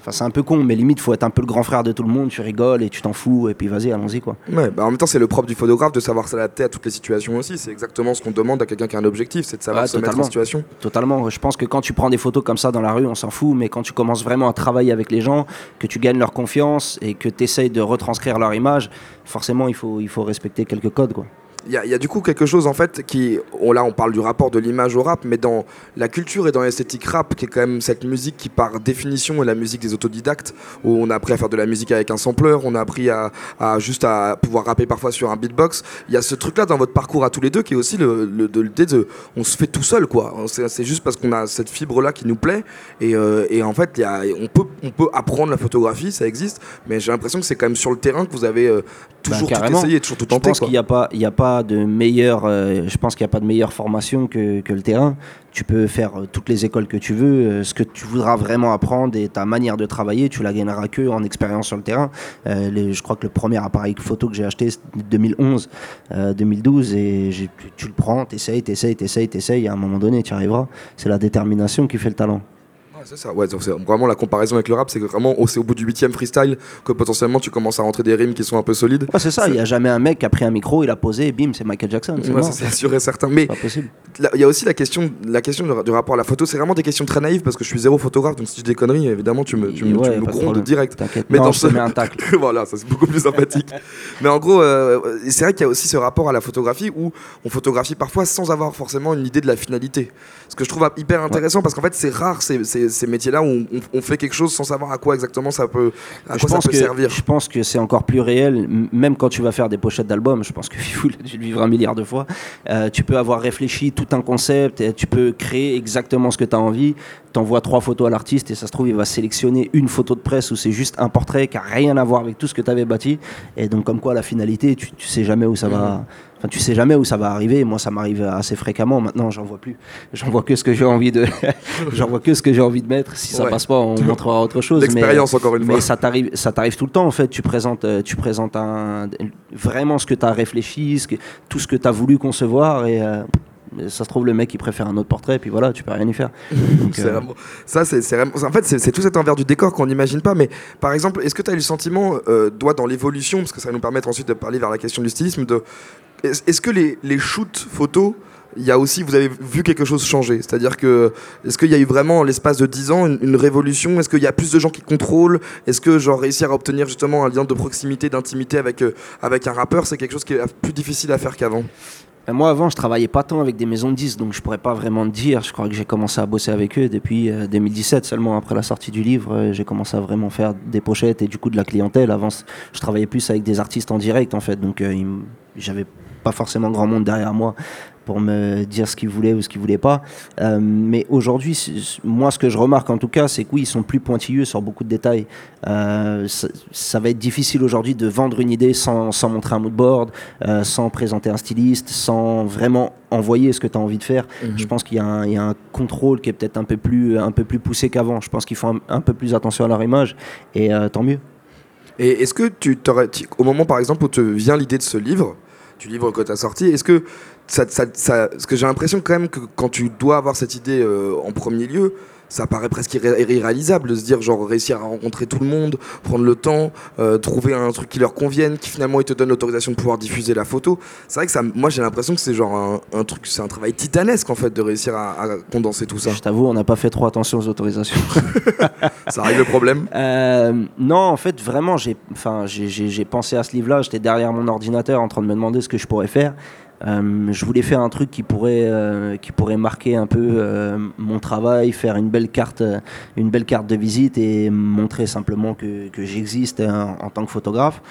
Enfin, c'est un peu con, mais limite, faut être un peu le grand frère de tout le monde. Tu rigoles et tu t'en fous, et puis vas-y, allons-y, quoi. Ouais, bah en même temps, c'est le propre du photographe de savoir s'adapter à toutes les situations aussi. C'est exactement ce qu'on demande à quelqu'un qui a un objectif, c'est de savoir se mettre en situation. Totalement. Je pense que quand tu prends des photos comme ça dans la rue, on s'en fout, mais quand tu commences vraiment à travailler avec les gens, que tu gagnes leur confiance et que tu essayes de retranscrire leur image, forcément, il faut, il faut respecter quelques codes, quoi. Il y, a du coup quelque chose en fait qui, on, là on parle du rapport de l'image au rap, mais dans la culture et dans l'esthétique rap, qui est quand même cette musique qui par définition est la musique des autodidactes, où on a appris à faire de la musique avec un sampler, on a appris à, juste à pouvoir rapper parfois sur un beatbox. Il y a ce truc-là dans votre parcours à tous les deux qui est aussi le, le, de, on se fait tout seul quoi. C'est juste parce qu'on a cette fibre-là qui nous plaît et, euh, et en fait y a, on, peut, on peut apprendre la photographie, ça existe, mais j'ai l'impression que c'est quand même sur le terrain que vous avez euh, toujours bah, tout essayé, toujours tout tenté. Je pense qu'il n'y a pas, il y a pas de meilleure, euh, je pense qu'il n'y a pas de meilleure formation que, que, le terrain. Tu peux faire euh, toutes les écoles que tu veux, euh, ce que tu voudras vraiment apprendre et ta manière de travailler, tu la gagneras que en expérience sur le terrain. je crois que le premier appareil photo que j'ai acheté, c'était 2011, 2012, et tu, tu, le prends, t'essayes, t'essayes, t'essayes, t'essayes, et à un moment donné, tu arriveras. C'est la détermination qui fait le talent. C'est ça, ouais, c'est vraiment la comparaison avec le rap, c'est que vraiment c'est au bout du huitième freestyle que potentiellement tu commences à rentrer des rimes qui sont un peu solides. Ouais, c'est ça, il n'y a jamais un mec qui a pris un micro, il a posé et bim, c'est Michael Jackson. Ouais, c'est sûr et certain. Mais il y a aussi la question, la question du rapport à la photo, c'est vraiment des questions très naïves parce que je suis zéro photographe, donc si je dis des conneries, évidemment tu me, tu me, tu me grondes direct. Mais non, dans ce... un tacle. voilà, ça c'est beaucoup plus sympathique. mais en gros, euh, c'est vrai qu'il y a aussi ce rapport à la photographie où on photographie parfois sans avoir forcément une idée de la finalité. Ce que je trouve hyper intéressant parce qu'en fait c'est rare ces, ces, métiers-là où on, fait quelque chose sans savoir à quoi exactement ça peut, à quoi ça peut servir. Je pense que c'est encore plus réel, même quand tu vas faire des pochettes d'albums, je pense que Fifou dû le vivre un milliard de fois, euh, tu peux avoir réfléchi tout un concept, et tu peux créer exactement ce que tu as envie, t'envoies trois photos à l'artiste et ça se trouve il va sélectionner une photo de presse où c'est juste un portrait qui a rien à voir avec tout ce que tu avais bâti et donc comme quoi la finalité tu, tu sais jamais où ça va mhm. Enfin, tu sais jamais où ça va arriver. Moi, ça m'arrive assez fréquemment. Maintenant, j'en vois plus. J'en vois que ce que j'ai envie de. j'en vois que ce que j'ai envie de mettre. Si ça passe pas, on montrera autre chose. L'expérience encore une fois. Mais ça t'arrive, ça t'arrive tout le temps. En fait, tu présentes, euh, tu présentes un, vraiment ce que tu as réfléchi, ce que, tout ce que tu as voulu concevoir et. Euh, ça se trouve le mec il préfère un autre portrait et puis voilà tu peux rien y faire euh, ça c'est vraiment en fait c'est tout cet envers du décor qu'on n'imagine pas mais par exemple est-ce que tu as eu le sentiment euh, doit dans l'évolution parce que ça va nous permettre ensuite de parler vers la question du stylisme de est-ce que les, shoots photos il y a aussi, vous avez vu quelque chose changer? C'est-à-dire que, est-ce qu'il y a eu vraiment, l'espace de 10 ans, une, révolution? Est-ce qu'il y a plus de gens qui contrôlent? Est-ce que, genre, réussir à obtenir justement un lien de proximité, d'intimité avec, euh, avec un rappeur, c'est quelque chose qui est plus difficile à faire qu'avant? Ben, moi, avant, je travaillais pas tant avec des maisons de disques, donc je pourrais pas vraiment dire. Je crois que j'ai commencé à bosser avec eux depuis 2017, euh, seulement après la sortie du livre. Euh, j'ai commencé à vraiment faire des pochettes et du coup de la clientèle. Avant, je travaillais plus avec des artistes en direct, en fait, donc j'avais pas forcément grand monde derrière moi pour me dire ce qu'ils voulaient ou ce qu'ils voulaient pas. Euh, mais aujourd'hui, moi, ce que je remarque en tout cas, c'est que oui, ils sont plus pointilleux sur beaucoup de détails. Euh, ça, va être difficile aujourd'hui de vendre une idée sans, sans montrer un mood board, euh, sans présenter un styliste, sans vraiment envoyer ce que tu as envie de faire. Mhm. Je pense qu'il y, y, a un contrôle qui est peut-être un peu plus, un peu plus poussé qu'avant. Je pense qu'ils font un, peu plus attention à leur image et tant mieux. Et est-ce que tu t'aurais, au moment par exemple où te vient l'idée de ce livre, du livre que tu as sorti, est-ce que ça, que j'ai l'impression quand même que quand tu dois avoir cette idée euh, en premier lieu, ça paraît presque irréalisable de se dire genre réussir à rencontrer tout le monde, prendre le temps, euh, trouver un truc qui leur convienne, qui finalement il te donne l'autorisation de pouvoir diffuser la photo. C'est vrai que ça, moi j'ai l'impression que c'est genre un, truc, c'est un travail titanesque en fait de réussir à, condenser tout ça. Je t'avoue, on n'a pas fait trop attention aux autorisations. ça arrive le problème euh, Non, en fait vraiment j'ai, enfin j'ai pensé à ce livre-là, j'étais derrière mon ordinateur en train de me demander ce que je pourrais faire. Euh, je voulais faire un truc qui pourrait, euh, qui pourrait marquer un peu euh, mon travail, faire une belle carte, une belle carte de visite et montrer simplement que, que j'existe en, tant que photographe.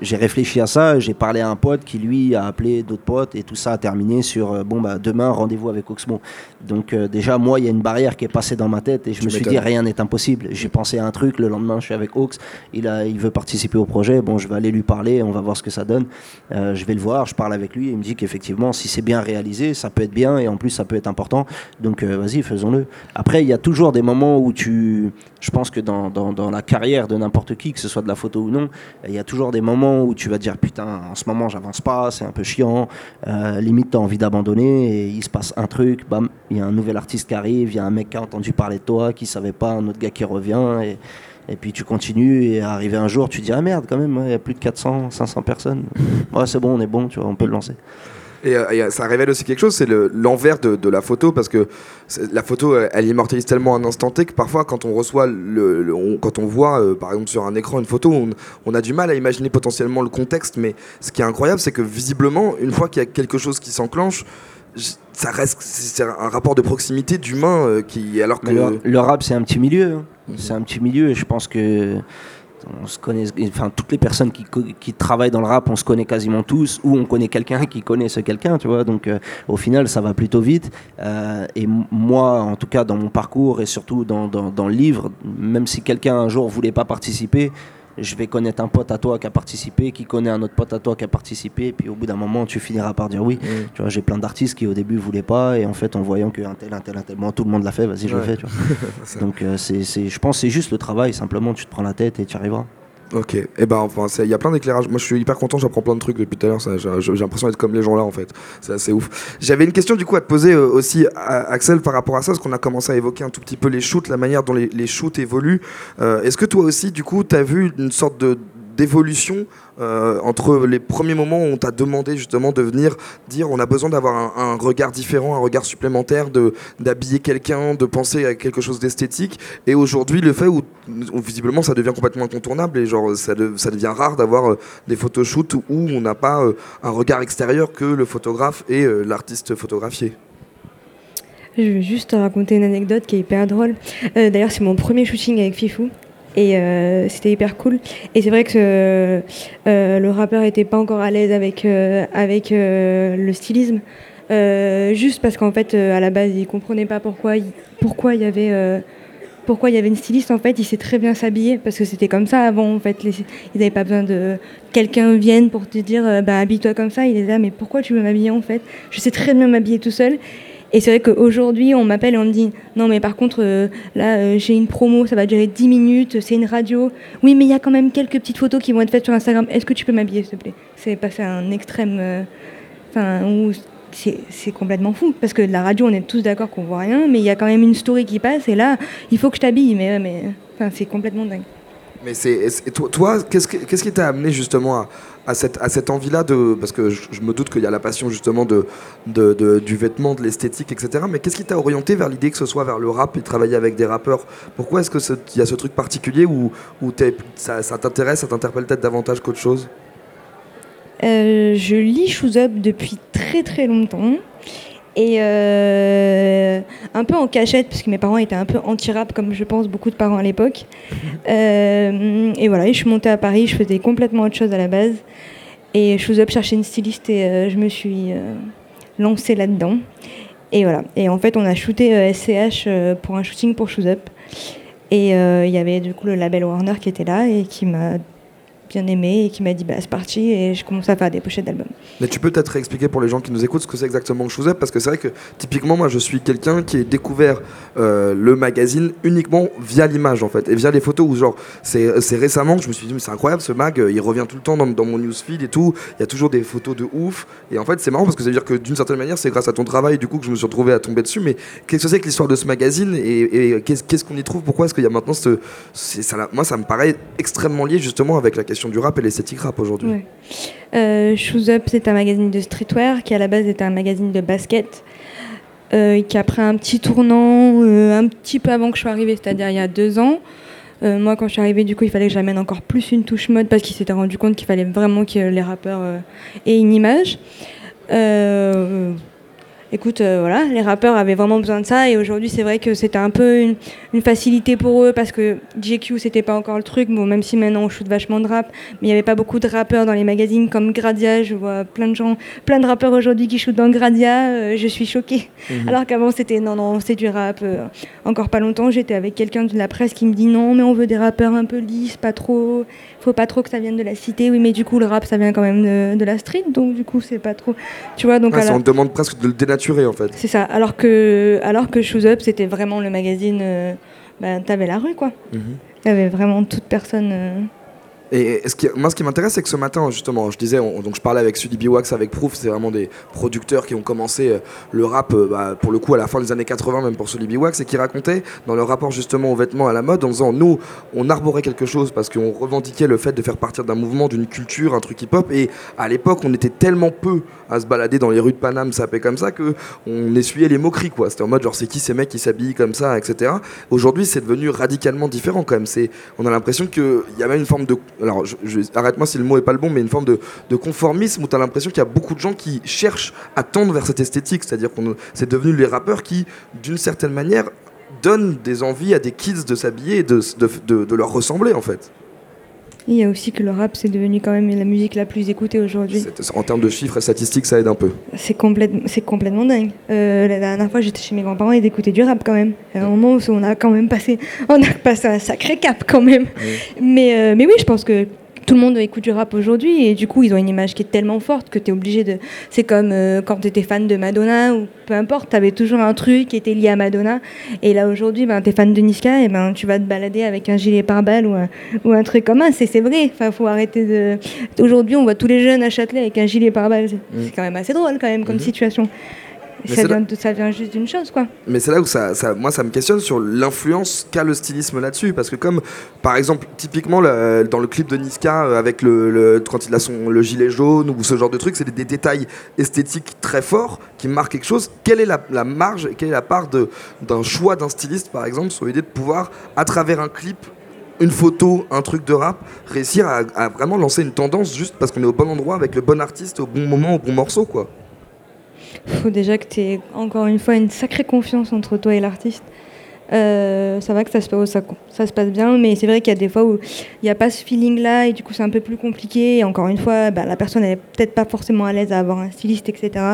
j'ai réfléchi à ça, j'ai parlé à un pote qui lui a appelé d'autres potes et tout ça a terminé sur bon bah demain rendez-vous avec Oxmo. Donc déjà moi il y a une barrière qui est passée dans ma tête et je me suis dit rien n'est impossible. J'ai pensé à un truc, le lendemain je suis avec Ox, il, a, il veut participer au projet, bon je vais aller lui parler, on va voir ce que ça donne. je vais le voir, je parle avec lui il me dit qu'effectivement, si c'est bien réalisé, ça peut être bien et en plus, ça peut être important. Donc, euh, vas-y, faisons-le. Après, il y a toujours des moments où tu. Je pense que dans, dans, la carrière de n'importe qui, que ce soit de la photo ou non, il y a toujours des moments où tu vas dire Putain, en ce moment, j'avance pas, c'est un peu chiant. Euh, limite, tu as envie d'abandonner et il se passe un truc. Bam, il y a un nouvel artiste qui arrive, il y a un mec qui a entendu parler de toi, qui savait pas, un autre gars qui revient. Et puis tu continues et arrivé un jour, tu dis ah merde quand même, il y a plus de 400, 500 personnes. Ouais, c'est bon, on est bon, tu vois, on peut le lancer. Et, euh, ça révèle aussi quelque chose, c'est l'envers de, la photo, parce que la photo, elle, immortalise tellement un instant T que parfois, quand on reçoit, le, quand on voit, euh, par exemple, sur un écran une photo, on, on, a du mal à imaginer potentiellement le contexte, mais ce qui est incroyable, c'est que visiblement, une fois qu'il y a quelque chose qui s'enclenche, ça reste c'est un rapport de proximité d'humain euh, qui alors que le, rap c'est un petit milieu hein. mhm. c'est un petit milieu et je pense que on se connaît enfin toutes les personnes qui, qui, travaillent dans le rap on se connaît quasiment tous ou on connaît quelqu'un qui connaît ce quelqu'un tu vois donc euh, au final ça va plutôt vite euh, et moi en tout cas dans mon parcours et surtout dans, dans, dans le livre même si quelqu'un un jour voulait pas participer je vais connaître un pote à toi qui a participé, qui connaît un autre pote à toi qui a participé, et puis au bout d'un moment, tu finiras par dire oui. Mm. Tu vois, j'ai plein d'artistes qui au début voulaient pas, et en fait, en voyant qu'un tel, un tel, un tel, bon, tout le monde l'a fait, vas-y, je le fais. Tu vois. Donc, euh, c'est, je pense que c'est juste le travail, simplement, tu te prends la tête et tu arriveras. Ok, et eh ben enfin, il y a plein d'éclairages. Moi je suis hyper content, j'apprends plein de trucs depuis tout à l'heure. J'ai l'impression d'être comme les gens là en fait. C'est assez ouf. J'avais une question du coup à te poser euh, aussi, Axel, par rapport à ça, parce qu'on a commencé à évoquer un tout petit peu les shoots, la manière dont les, les shoots évoluent. Euh, est-ce que toi aussi, du coup, tu as vu une sorte de d'évolution euh, entre les premiers moments où on t'a demandé justement de venir dire on a besoin d'avoir un, regard différent, un regard supplémentaire, de d'habiller quelqu'un, de penser à quelque chose d'esthétique, et aujourd'hui le fait où, visiblement ça devient complètement incontournable et genre ça, ça devient rare d'avoir euh, des photoshoots où on n'a pas euh, un regard extérieur que le photographe et l'artiste photographié. Je vais juste raconter une anecdote qui est hyper drôle. D'ailleurs, c'est mon premier shooting avec Fifou. Et euh, c'était hyper cool. Et c'est vrai que euh, le rappeur n'était pas encore à l'aise avec, euh, avec le stylisme. juste parce qu'en fait, à la base, il comprenait pas pourquoi il, pourquoi y avait pourquoi il y avait une styliste en fait il sait très bien s'habiller. Parce que c'était comme ça avant en fait. Ils n'avaient pas besoin de quelqu'un vienne pour te dire bah habille-toi comme ça. Il est là mais pourquoi tu veux m'habiller en fait? Je sais très bien m'habiller tout seul et c'est vrai qu'aujourd'hui, on m'appelle et on me dit Non, mais par contre, euh, là, euh, j'ai une promo, ça va durer 10 minutes, c'est une radio. Oui, mais il y a quand même quelques petites photos qui vont être faites sur Instagram. Est-ce que tu peux m'habiller, s'il te plaît? C'est passé à un extrême. Euh, enfin, où c'est complètement fou. Parce que la radio, on est tous d'accord qu'on voit rien, mais il y a quand même une story qui passe et là, il faut que je t'habille. Mais, mais c'est complètement dingue. Mais c'est toi qu'est-ce qui t'a amené justement à, à cette, à cette envie-là de. Parce que je, me doute qu'il y a la passion justement de, de, du vêtement, de l'esthétique, etc. Mais qu'est-ce qui t'a orienté vers l'idée que ce soit vers le rap et travailler avec des rappeurs? Pourquoi est-ce qu'il y a ce truc particulier où, où ça, ça t'intéresse, ça t'interpelle peut-être davantage qu'autre chose? Euh, Je lis Shoes Up depuis très très longtemps. Et euh, un peu en cachette, parce que mes parents étaient un peu anti-rap, comme je pense beaucoup de parents à l'époque. Euh, et voilà, je suis montée à Paris, je faisais complètement autre chose à la base. Et suis up chercher une styliste et euh, je me suis lancée là-dedans. Et voilà. Et en fait, on a shooté SCH pour un shooting pour Shoes Up. Et il y avait du coup le label Warner qui était là et qui m'a bien aimé et qui m'a dit bah c'est parti et je commence à faire des pochettes d'albums. Mais tu peux peut-être expliquer pour les gens qui nous écoutent ce que c'est exactement Shoes Up parce que c'est vrai que typiquement moi je suis quelqu'un qui a découvert euh, le magazine uniquement via l'image en fait et via les photos où genre c'est récemment que je me suis dit c'est incroyable ce mag il revient tout le temps dans, dans, mon newsfeed et tout il y a toujours des photos de ouf et en fait c'est marrant parce que ça veut dire que d'une certaine manière c'est grâce à ton travail du coup que je me suis retrouvé à tomber dessus mais qu'est-ce que c'est que l'histoire de ce magazine et, qu'est-ce qu'on y trouve? Pourquoi est-ce qu'il y a maintenant ce, ça, moi ça me paraît extrêmement lié justement avec la question du rap et l'esthétique rap aujourd'hui. Euh, Shoes Up, c'est un magazine de streetwear qui à la base était un magazine de basket. Euh, qui a pris un petit tournant euh, un petit peu avant que je sois arrivée, c'est-à-dire il y a deux ans. Moi, quand je suis arrivée, du coup, il fallait que j'amène encore plus une touche mode parce qu'il s'était rendu compte qu'il fallait vraiment que les rappeurs aient une image. Écoute, euh, voilà, les rappeurs avaient vraiment besoin de ça et aujourd'hui c'est vrai que c'était un peu une, facilité pour eux parce que GQ c'était pas encore le truc, bon même si maintenant on shoot vachement de rap, mais il n'y avait pas beaucoup de rappeurs dans les magazines comme Gradia, je vois plein de gens, plein de rappeurs aujourd'hui qui shootent dans Gradia, euh, je suis choquée. Mhm. Alors qu'avant c'était non non c'est du rap. Euh, encore pas longtemps j'étais avec quelqu'un de la presse qui me dit non mais on veut des rappeurs un peu lisses, pas trop, faut pas trop que ça vienne de la cité, oui mais du coup le rap ça vient quand même de, la street donc du coup c'est pas trop, tu vois donc. on demande presque de le dénaturer en fait. C'est ça. Alors que, alors que Shoes Up, c'était vraiment le magazine. Euh, bah, T'avais la rue, quoi. Mhm. Il y avait vraiment toute personne. Et ce qui, moi, ce qui m'intéresse, c'est que ce matin, justement, je disais, donc je parlais avec Sudi Biwax, avec Proof, c'est vraiment des producteurs qui ont commencé euh, le rap, euh, bah, pour le coup, à la fin des années 80, même pour Sudi Biwax, et qui racontaient dans leur rapport justement aux vêtements à la mode, en disant, nous, on arborait quelque chose parce qu'on revendiquait le fait de faire partir d'un mouvement, d'une culture, un truc hip-hop, et à l'époque, on était tellement peu à se balader dans les rues de Paname, fait comme ça, que on essuyait les moqueries, quoi. C'était en mode, genre, c'est qui ces mecs qui s'habillent comme ça, etc. Aujourd'hui, c'est devenu radicalement différent, quand même. On a l'impression qu'il y a même une forme de alors arrête-moi si le mot est pas le bon, mais une forme de, conformisme où tu as l'impression qu'il y a beaucoup de gens qui cherchent à tendre vers cette esthétique. C'est-à-dire qu'on c'est devenu les rappeurs qui, d'une certaine manière, donnent des envies à des kids de s'habiller et de, de leur ressembler en fait. Il y a aussi que le rap, c'est devenu quand même la musique la plus écoutée aujourd'hui. En termes de chiffres et statistiques, ça aide un peu. C'est complètement dingue. Euh, la dernière fois, j'étais chez mes grands-parents et d'écouter du rap quand même. À un moment où on a quand même passé, on a passé un sacré cap quand même. Mais, euh, mais oui, je pense que tout le monde écoute du rap aujourd'hui et du coup ils ont une image qui est tellement forte que tu es obligé de c'est comme euh, quand tu étais fan de Madonna ou peu importe tu avais toujours un truc qui était lié à Madonna. Et là aujourd'hui ben tu es fan de Niska et ben tu vas te balader avec un gilet pare-balles ou un, ou un truc comme ça c'est c'est vrai. Enfin faut arrêter de aujourd'hui on voit tous les jeunes à Châtelet avec un gilet pare-balles. C'est Mm. quand même assez drôle quand même comme Mhm. situation ça là- vient, de- ça vient juste d'une chose quoi Mais c'est là où ça, ça- moi ça me questionne sur l'influence qu'a le stylisme là-dessus. Parce que comme par exemple typiquement le- dans le clip de Niska euh, avec le, le- quand il a son, le gilet jaune ou ce genre de truc, c'est des, des détails esthétiques très forts qui marquent quelque chose. Quelle est la, la marge, quelle est la part d'un choix d'un styliste par exemple sur l'idée de pouvoir à travers un clip une photo, un truc de rap, réussir à, à vraiment lancer une tendance juste parce qu'on est au bon endroit avec le bon artiste au bon moment, au bon morceau quoi. Faut déjà que tu aies encore une fois une sacrée confiance entre toi et l'artiste. Euh, ça va que ça se, passe, ça, se passe bien, mais c'est vrai qu'il y a des fois où il n'y a pas ce feeling-là et du coup c'est un peu plus compliqué. Encore une fois, bah, la personne n'est peut-être pas forcément à l'aise à avoir un styliste, etc.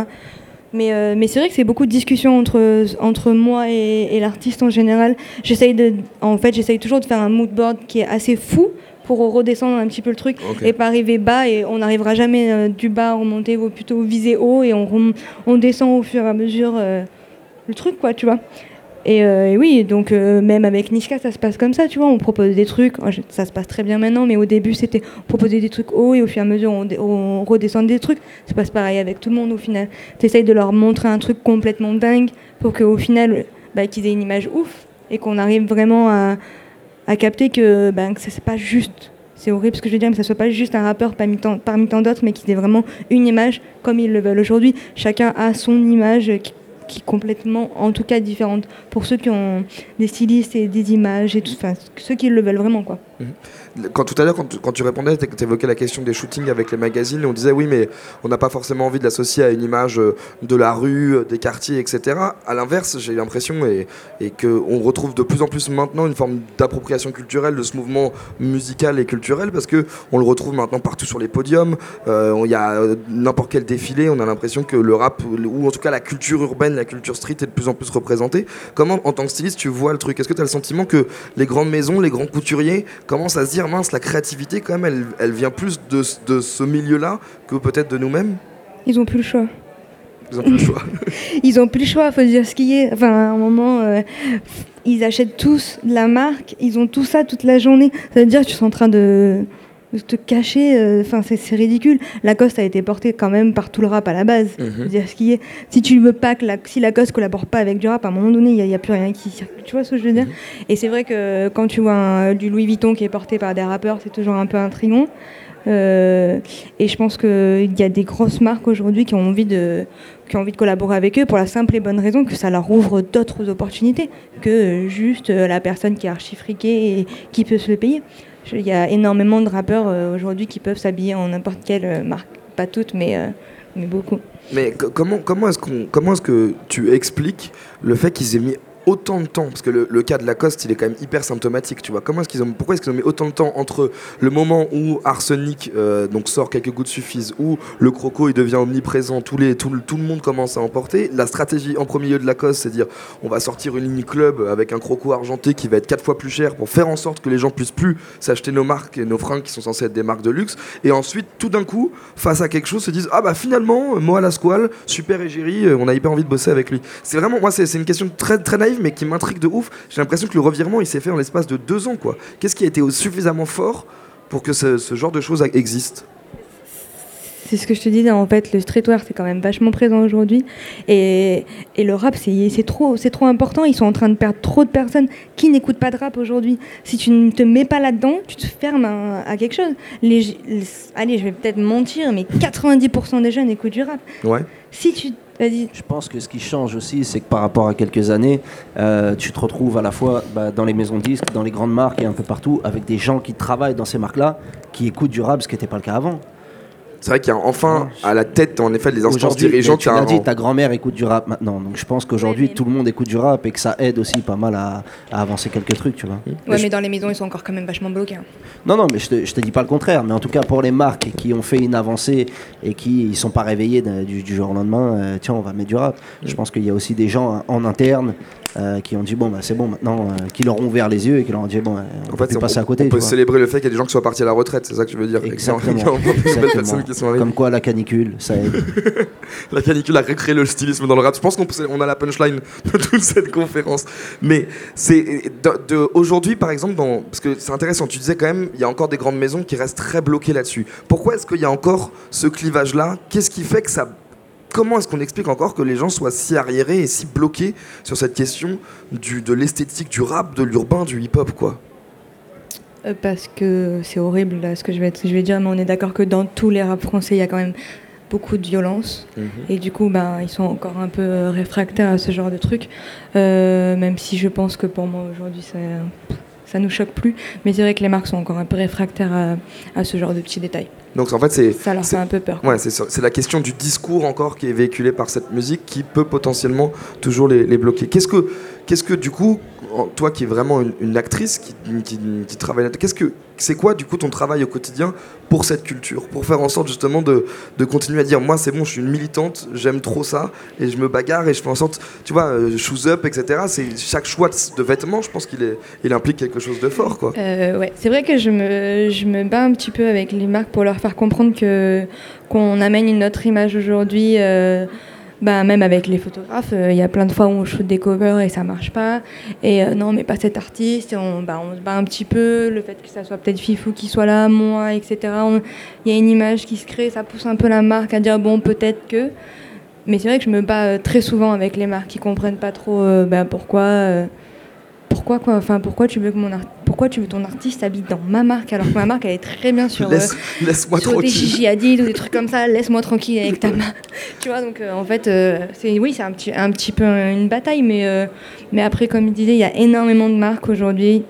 Mais, euh, mais c'est vrai que c'est beaucoup de discussions entre, moi et, et l'artiste en général. J'essaye en fait, j'essaye toujours de faire un mood board qui est assez fou pour redescendre un petit peu le truc et pas arriver bas et on n'arrivera jamais euh, du bas à remonter ou plutôt viser haut et on, on descend au fur et à mesure euh, le truc quoi tu vois. Et, euh, et oui donc euh, même avec Niska ça se passe comme ça tu vois. On propose des trucs Oh, ça se passe très bien maintenant mais au début c'était proposer des trucs hauts et au fur et à mesure on, on redescend des trucs. Ça se passe pareil avec tout le monde au final. T'essayes de leur montrer un truc complètement dingue pour qu'au final bah, qu'ils aient une image ouf et qu'on arrive vraiment à, à capter que, ben, que c'est pas juste c'est horrible ce que je veux dire, mais ça soit pas juste un rappeur parmi tant, d'autres, mais qu'il ait vraiment une image comme ils le veulent aujourd'hui. Chacun a son image qui, qui est complètement, en tout cas, différente. Pour ceux qui ont des stylistes et des images, et tout, enfin, ceux qui le veulent vraiment, quoi. Quand tout à l'heure, quand, quand tu répondais, tu évoquais la question des shootings avec les magazines, on disait oui, mais on n'a pas forcément envie de l'associer à une image euh, de la rue, euh, des quartiers, etc. À l'inverse, j'ai l'impression et, et qu'on retrouve de plus en plus maintenant une forme d'appropriation culturelle de ce mouvement musical et culturel, parce que on le retrouve maintenant partout sur les podiums. Euh, Il y a n'importe quel défilé, on a l'impression que le rap, ou en tout cas la culture urbaine, la culture street est de plus en plus représentée. Comment, en tant que styliste, tu vois le truc? Est-ce que tu as le sentiment que les grandes maisons, les grands couturiers commencent à se dire mince, la créativité, quand même, elle, elle vient plus de, ce- de ce milieu-là que peut-être de nous-mêmes Ils ont plus le choix. Ils ont plus le choix. Ils ont plus le choix, faut se dire ce qui est. Enfin, à un moment, euh, ils achètent tous de la marque, ils ont tout ça toute la journée. Ça veut dire que tu es en train de te cacher. euh, Enfin, c'est c'est ridicule. Lacoste a été porté quand même par tout le rap à la base. Mhm. Faut dire ce qui est. Si tu veux pas que la, si Lacoste collabore pas avec du rap, à un moment donné, il n'y a, plus rien qui circule. Tu vois ce que je veux dire Et c'est vrai que quand tu vois un- du Louis Vuitton qui est porté par des rappeurs, c'est toujours un peu intriguant. Euh, et je pense qu'il y a des grosses marques aujourd'hui qui ont envie de qui ont envie de collaborer avec eux pour la simple et bonne raison que ça leur ouvre d'autres opportunités que juste euh, la personne qui est archi friquée et qui peut se le payer. Il y a énormément de rappeurs euh, aujourd'hui qui peuvent s'habiller en n'importe quelle euh, marque. Pas toutes, mais, euh, beaucoup. Mais co- comment, comment est-ce que tu expliques le fait qu'ils aient mis autant de temps Parce que le, cas de Lacoste, il est quand même hyper symptomatique, tu vois. Comment est-ce qu'ils ont, pourquoi est-ce qu'ils ont mis autant de temps entre le moment où Arsenic euh, donc sort quelques gouttes suffisent, où le croco il devient omniprésent, tous les, tout, le- tout le monde commence à emporter. La stratégie en premier lieu de Lacoste, c'est dire on va sortir une ligne club avec un croco argenté qui va être quatre fois plus cher pour faire en sorte que les gens puissent plus s'acheter nos marques et nos fringues qui sont censées être des marques de luxe. Et ensuite, tout d'un coup, face à quelque chose, se disent ah bah finalement, moi la squale, super égérie, euh, on a hyper envie de bosser avec lui. C'est vraiment, moi, c'est c'est une question très très naïve, mais qui m'intrigue de ouf. J'ai l'impression que le revirement, il s'est fait en l'espace de deux ans, quoi. Qu'est-ce qui a été suffisamment fort pour que ce, ce genre de choses existe C'est ce que je te disais, en fait, le streetwear, c'est quand même vachement présent aujourd'hui. Et, et le rap, c'est trop, trop important. Ils sont en train de perdre trop de personnes qui n'écoutent pas de rap aujourd'hui. Si tu ne te mets pas là-dedans, tu te fermes à, à quelque chose. Les, les- allez, je vais peut-être mentir, mais 90% des jeunes écoutent du rap. Ouais. Si tu... Je pense que ce qui change aussi, c'est que par rapport à quelques années, euh, tu te retrouves à la fois bah, dans les maisons disques, dans les grandes marques et un peu partout, avec des gens qui travaillent dans ces marques-là, qui écoutent du rap, ce qui n'était pas le cas avant. C'est vrai qu'il y a enfin à la tête, en effet, des instances dirigeantes. tu l'as dit, ta grand-mère écoute du rap maintenant. Donc je pense qu'aujourd'hui, tout le monde écoute du rap et que ça aide aussi pas mal à, à avancer quelques trucs, tu vois. Ouais, mais dans les maisons, ils sont encore quand même vachement bloqués. hein. Non, non, mais je te, je te dis pas le contraire. Mais en tout cas, pour les marques qui ont fait une avancée et qui ne sont pas réveillés du, du jour au lendemain, euh, tiens, on va mettre du rap. Je pense qu'il y a aussi des gens en interne euh, qui ont dit bon bah c'est bon maintenant, euh, qui leur ont ouvert les yeux et qui leur ont dit bon, euh, on En peut fait, plus on, passer à on côté. peut tu vois. célébrer le fait qu'il y a des gens qui soient partis à la retraite, c'est ça que je veux dire. Exactement. Exactement. qui sont. Comme quoi la canicule, ça aide. La canicule a recréé le stylisme dans le rap. Je pense qu'on peut- on a la punchline de toute cette conférence. Mais c'est de, de- aujourd'hui, par exemple, dans, parce que c'est intéressant. Tu disais quand même, il y a encore des grandes maisons qui restent très bloquées là-dessus. Pourquoi est-ce qu'il y a encore ce clivage-là? Qu'est-ce qui fait que ça Comment est-ce qu'on explique encore que les gens soient si arriérés et si bloqués sur cette question du, de l'esthétique du rap, de l'urbain, du hip-hop, quoi Euh, Parce que c'est horrible là, ce que je vais, je vais dire, mais on est d'accord que dans tous les rap français, il y a quand même beaucoup de violence. Et du coup, ben, ils sont encore un peu réfractaires à ce genre de truc. Euh, même si je pense que pour moi, aujourd'hui, ça, ça nous choque plus. Mais c'est vrai que les marques sont encore un peu réfractaires à, à ce genre de petits détails. Donc en fait, c'est Ça leur fait un peu peur. Ouais, c'est la question du discours encore qui est véhiculé par cette musique qui peut potentiellement toujours les, les bloquer. Qu'est-ce que, qu'est-ce que du coup, toi qui es vraiment une, une actrice qui, qui, qui travaille qu'est-ce que c'est quoi du coup ton travail au quotidien pour cette culture, pour faire en sorte justement de, de continuer à dire moi c'est bon, je suis une militante, j'aime trop ça et je me bagarre et je fais en sorte, tu vois, euh, shoes up, etc. C'est chaque choix de, de vêtements, je pense qu'il est, il implique quelque chose de fort, quoi. Euh, ouais, c'est vrai que je me, je me bats un petit peu avec les marques pour leur comprendre que qu'on amène une autre image aujourd'hui. euh, bah, même avec les photographes, euh, il y a plein de fois où on shoot des covers et ça marche pas. Et euh, non, mais pas cet artiste. On, bah, on se bat un petit peu. Le fait que ça soit peut-être Fifou qui soit là, moi, etc. Il y a une image qui se crée, ça pousse un peu la marque à dire bon, peut-être que. Mais c'est vrai que je me bats très souvent avec les marques qui comprennent pas trop bah, pourquoi. pourquoi quoi Enfin, pourquoi tu veux que mon art- pourquoi tu veux ton artiste habite dans ma marque alors que ma marque elle est très bien sur euh, Laisse, laisse-moi sur des. Gigi Hadid ou des trucs comme ça. Laisse-moi tranquille avec ta main. tu vois donc euh, en fait euh, c'est oui c'est un petit un petit peu une bataille mais euh, mais après comme il disait il y a énormément de marques aujourd'hui.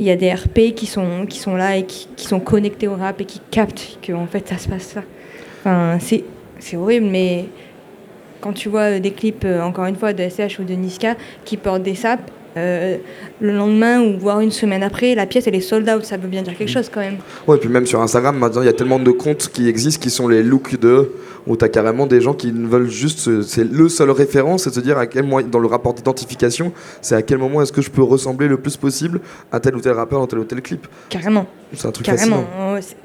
Il y a des RP qui sont qui sont là et qui, qui sont connectés au rap et qui captent que en fait ça se passe ça. Enfin c'est c'est horrible mais quand tu vois euh, des clips, euh, encore une fois, de SCH ou de Niska, qui portent des sapes, euh, le lendemain ou voire une semaine après, la pièce elle est sold out, ça veut bien dire quelque chose quand même. Ouais, et puis même sur Instagram, maintenant, il y a tellement de comptes qui existent qui sont les looks de. où tu as carrément des gens qui veulent juste. C'est le seul référence, c'est de se dire à quel moyen, dans le rapport d'identification, c'est à quel moment est-ce que je peux ressembler le plus possible à tel ou tel rappeur dans tel ou tel clip. Carrément, C'est un truc carrément.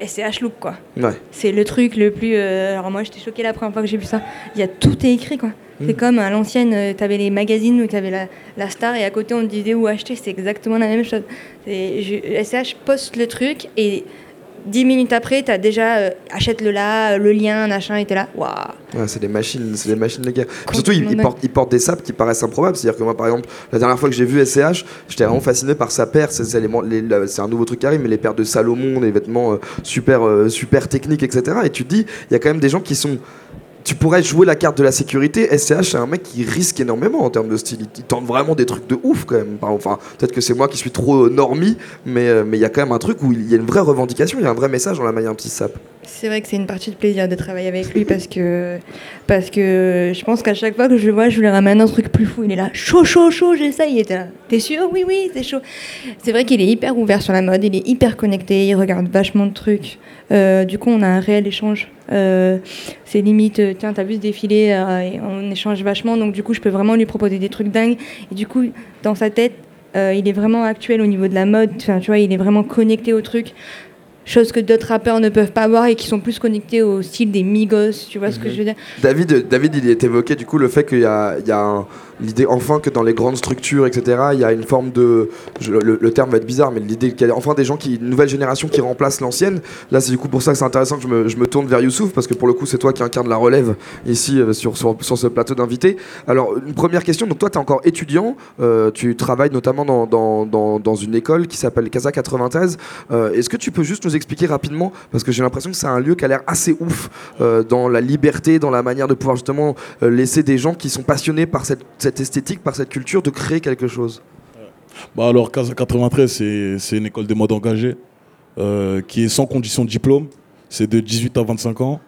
SCH look quoi. Ouais. C'est le truc le plus. euh, alors moi j'étais choquée la première fois que j'ai vu ça. Il y a tout est écrit quoi. C'est Mm. comme à l'ancienne, euh, t'avais les magazines où t'avais la, la star et à côté on te disait où acheter, c'est exactement la même chose. Je- SCH poste le truc et dix minutes après t'as déjà euh, achète-le là, le lien, machin, et t'es là. Waouh! Ouais, c'est des machines, c'est des machines les gars. Surtout, ils, portent, ils portent des sapes qui paraissent improbables. C'est-à-dire que moi, par exemple, la dernière fois que j'ai vu SCH, j'étais vraiment fasciné par sa paire. C'est c'est les- les- la- c'est un nouveau truc qui arrive, mais les paires de Salomon, des vêtements euh, super, euh, super techniques, etc. Et tu te dis, il y a quand même des gens qui sont. Tu pourrais jouer la carte de la sécurité. SCH, c'est un mec qui risque énormément en termes de style. Il, tente vraiment des trucs de ouf quand même. Enfin, peut-être que c'est moi qui suis trop euh, normie, mais euh, mais il y a quand même un truc où il y a une vraie revendication, il y a un vrai message dans la manière dont il sape. C'est vrai que c'est une partie de plaisir de travailler avec lui parce que, parce que je pense qu'à chaque fois que je le vois, je lui ramène un truc plus fou. Il est là, chaud, chaud, chaud, là, t'es sûr? Oui, oui, c'est chaud. C'est vrai qu'il est hyper ouvert sur la mode, il est hyper connecté, il regarde vachement de trucs. Euh, du coup, on a un réel échange. Euh, c'est limite, euh, tiens, t'as vu ce défilé, euh, on échange vachement. Donc, du coup, je peux vraiment lui proposer des trucs dingues. Et du coup, dans sa tête, il est vraiment actuel au niveau de la mode. Enfin, tu vois, il est vraiment connecté au truc. Chose que d'autres rappeurs ne peuvent pas avoir et qui sont plus connectés au style des Migos, tu vois ce que je veux dire? David, David, il est évoqué du coup le fait qu'il y a, il y a un- l'idée enfin que dans les grandes structures, etc., il y a une forme de, le, terme va être bizarre, mais l'idée qu'il y a enfin des gens qui, une nouvelle génération qui remplace l'ancienne. Là, c'est du coup pour ça que c'est intéressant que je me, je me tourne vers Youssouf parce que pour le coup, c'est toi qui incarne la relève ici euh, sur, sur, ce plateau d'invités. Alors, une première question. Donc toi, tu es encore étudiant, euh, tu travailles notamment dans, dans, dans, dans une école qui s'appelle Casa 93. Euh, Est-ce que tu peux juste nous expliquer rapidement, parce que j'ai l'impression que c'est un lieu qui a l'air assez ouf dans la liberté, dans la manière de pouvoir justement laisser des gens qui sont passionnés par cette, cette esthétique, par cette culture, de créer quelque chose. Bah alors, Casa 93, c'est une école de mode engagée euh, qui est sans condition de diplôme. C'est de 18 à 25 ans.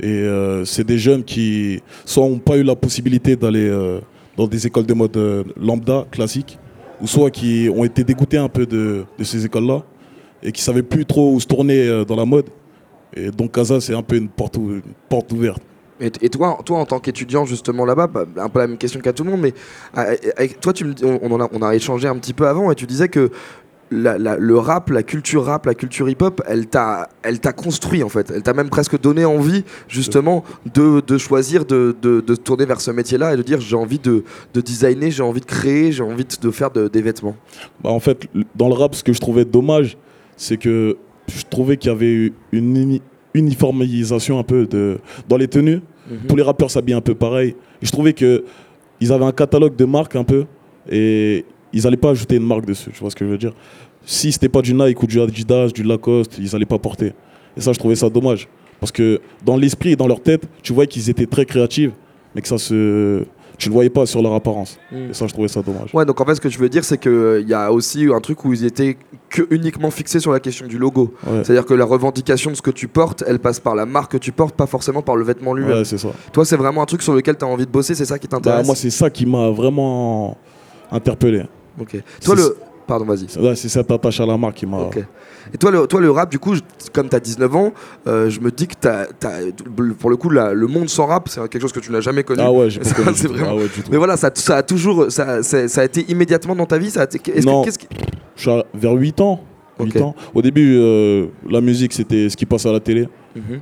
Et euh, c'est des jeunes qui soit n'ont pas eu la possibilité d'aller euh, dans des écoles de mode lambda, classiques, ou soit qui ont été dégoûtés un peu de, ces écoles-là et qui ne savaient plus trop où se tourner dans la mode. Et donc Casa, c'est un peu une porte ouverte. Et, toi, toi, en tant qu'étudiant justement là-bas, bah, un peu la même question qu'à tout le monde, mais avec, toi, tu me, on, a, on a échangé un petit peu avant et tu disais que le rap, la culture rap, la culture hip-hop, elle t'a, construit en fait. Elle t'a même presque donné envie justement de, de choisir de, de, de tourner vers ce métier-là et de dire j'ai envie de, de designer, j'ai envie de créer, j'ai envie de, faire de- des vêtements. Bah, en fait, dans le rap, ce que je trouvais dommage, c'est que je trouvais qu'il y avait une uni- uniformisation un peu de, dans les tenues. Tous les rappeurs s'habillaient un peu pareil. Je trouvais que ils avaient un catalogue de marques un peu et ils n'allaient pas ajouter une marque dessus. Tu vois ce que je veux dire Si c'était pas du Nike ou du Adidas, du Lacoste, ils n'allaient pas porter. Et ça, je trouvais ça dommage. Parce que dans l'esprit et dans leur tête, tu voyais qu'ils étaient très créatifs, mais que ça se. Tu ne le voyais pas sur leur apparence. Mm. Et ça, je trouvais ça dommage. Ouais, donc en fait, ce que je veux dire, c'est qu'il y a aussi un truc où ils étaient que uniquement fixés sur la question du logo. Ouais. C'est-à-dire que la revendication de ce que tu portes, elle passe par la marque que tu portes, pas forcément par le vêtement lui-même. Ouais, c'est ça. Toi, c'est vraiment un truc sur lequel tu as envie de bosser, c'est ça qui Bah, t'intéresse moi, c'est ça qui m'a vraiment interpellé. Ok. Toi, le. Pardon, vas-y. C'est cette attache à la marque qui m'a. Ok. Et toi le, toi, le rap, du coup, je- comme tu as 19 ans, euh, je me dis que t'as, t'as- pour le coup, la- le monde sans rap, c'est quelque chose que tu n'as jamais connu. Ah ouais, j'ai pas Ça, connu du c'est vraiment- Ah ouais. Mais voilà, ça, ça a toujours. Ça, a été immédiatement dans ta vie ça a été- est-ce que- Non. qu'est-ce Je suis à- vers 8 ans. Ok. 8 ans. Au début, euh, la musique, c'était ce qui passait à la télé. Mhm.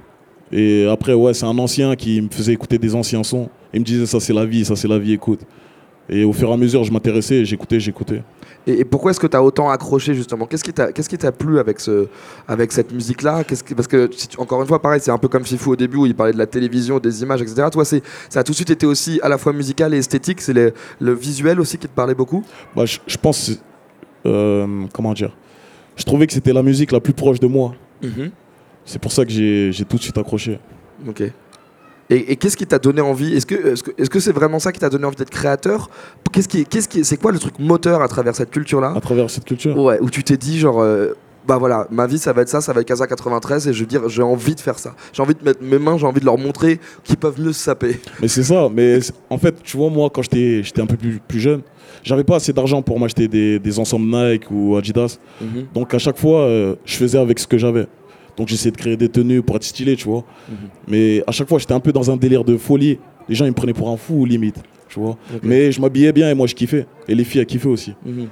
Et après, ouais, c'est un ancien qui me faisait écouter des anciens sons. Il me disait, ça, c'est la vie, ça, c'est la vie, écoute. Et au fur et à mesure, je m'intéressais, j'écoutais, j'écoutais. Et, et pourquoi est-ce que tu as autant accroché justement? Qu'est-ce qui t'a t'a plu avec ce avec cette musique là Qu'est-ce qui- parce que si tu- encore une fois pareil, c'est un peu comme Fifou au début où il parlait de la télévision, des images, etc. Toi, ça a tout de suite été aussi à la fois musical et esthétique. C'est le, visuel aussi qui te parlait beaucoup? Bah, je, je pense, euh, comment dire, je trouvais que c'était la musique la plus proche de moi. C'est pour ça que j'ai tout de suite accroché. Ok. Et, et qu'est-ce qui t'a donné envie? Est-ce que que est-ce que c'est vraiment ça qui t'a donné envie d'être créateur? Qu'est-ce qui qu'est-ce qui c'est quoi le truc moteur à travers cette culture là À travers cette culture. Ouais, où tu t'es dit genre euh, bah voilà, ma vie ça va être ça, ça va être Casa 93 et je veux dire j'ai envie de faire ça. J'ai envie de mettre mes mains, j'ai envie de leur montrer qu'ils peuvent mieux se saper. Mais c'est ça. Mais c'est- en fait, tu vois, moi, quand j'étais un peu plus, plus jeune, j'avais pas assez d'argent pour m'acheter des, des ensembles Nike ou Adidas. Donc à chaque fois, euh, je faisais avec ce que j'avais. Donc j'essayais de créer des tenues pour être stylé, tu vois. Mhm. Mais à chaque fois, j'étais un peu dans un délire de folie. Les gens, ils me prenaient pour un fou, limite, tu vois. Mais je m'habillais bien et moi, je kiffais. Et les filles, elles kiffaient aussi. Mhm.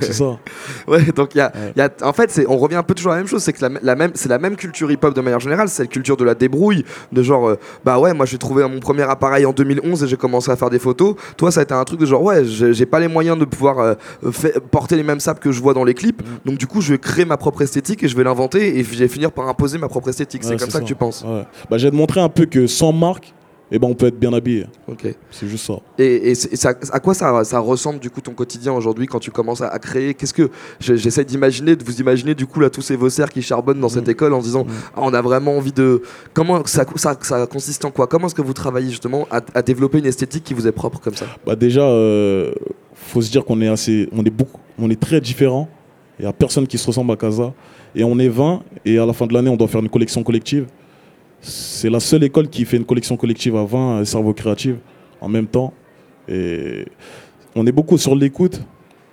C'est ça. Ouais, donc il y a, Ouais. il y a- en fait, on revient un peu toujours à la même chose, c'est que la, la même, c'est la même culture hip-hop de manière générale, c'est la culture de la débrouille, de genre, euh, bah ouais, moi j'ai trouvé mon premier appareil en 2011 et j'ai commencé à faire des photos. Toi, ça a été un truc de genre, ouais, j'ai, pas les moyens de pouvoir euh, fait- porter les mêmes sapes que je vois dans les clips, donc du coup, je vais créer ma propre esthétique et je vais l'inventer et je vais finir par imposer ma propre esthétique. c'est comme ça, que tu penses. Ouais. Bah, j'ai montré un peu que sans marque, eh ben, on peut être bien habillé. Ok. C'est juste ça. Et, et ça- à quoi ça, ça ressemble du coup ton quotidien aujourd'hui quand tu commences à, à créer? Qu'est-ce que je- j'essaie d'imaginer, de vous imaginer du coup là tous ces vossers qui charbonnent dans cette Mhm. école en se disant Mhm. Ah, on a vraiment envie de comment ça, ça, ça consiste en quoi? Comment est-ce que vous travaillez justement à, à développer une esthétique qui vous est propre comme ça? Bah déjà, euh, faut se dire qu'on est assez, on est beaucoup, on est très différents. Il y a personne qui se ressemble à Casa. Et on est 20 et à la fin de l'année, on doit faire une collection collective. C'est la seule école qui fait une collection collective à 20 cerveaux créatifs en même temps. Et on est beaucoup sur l'écoute,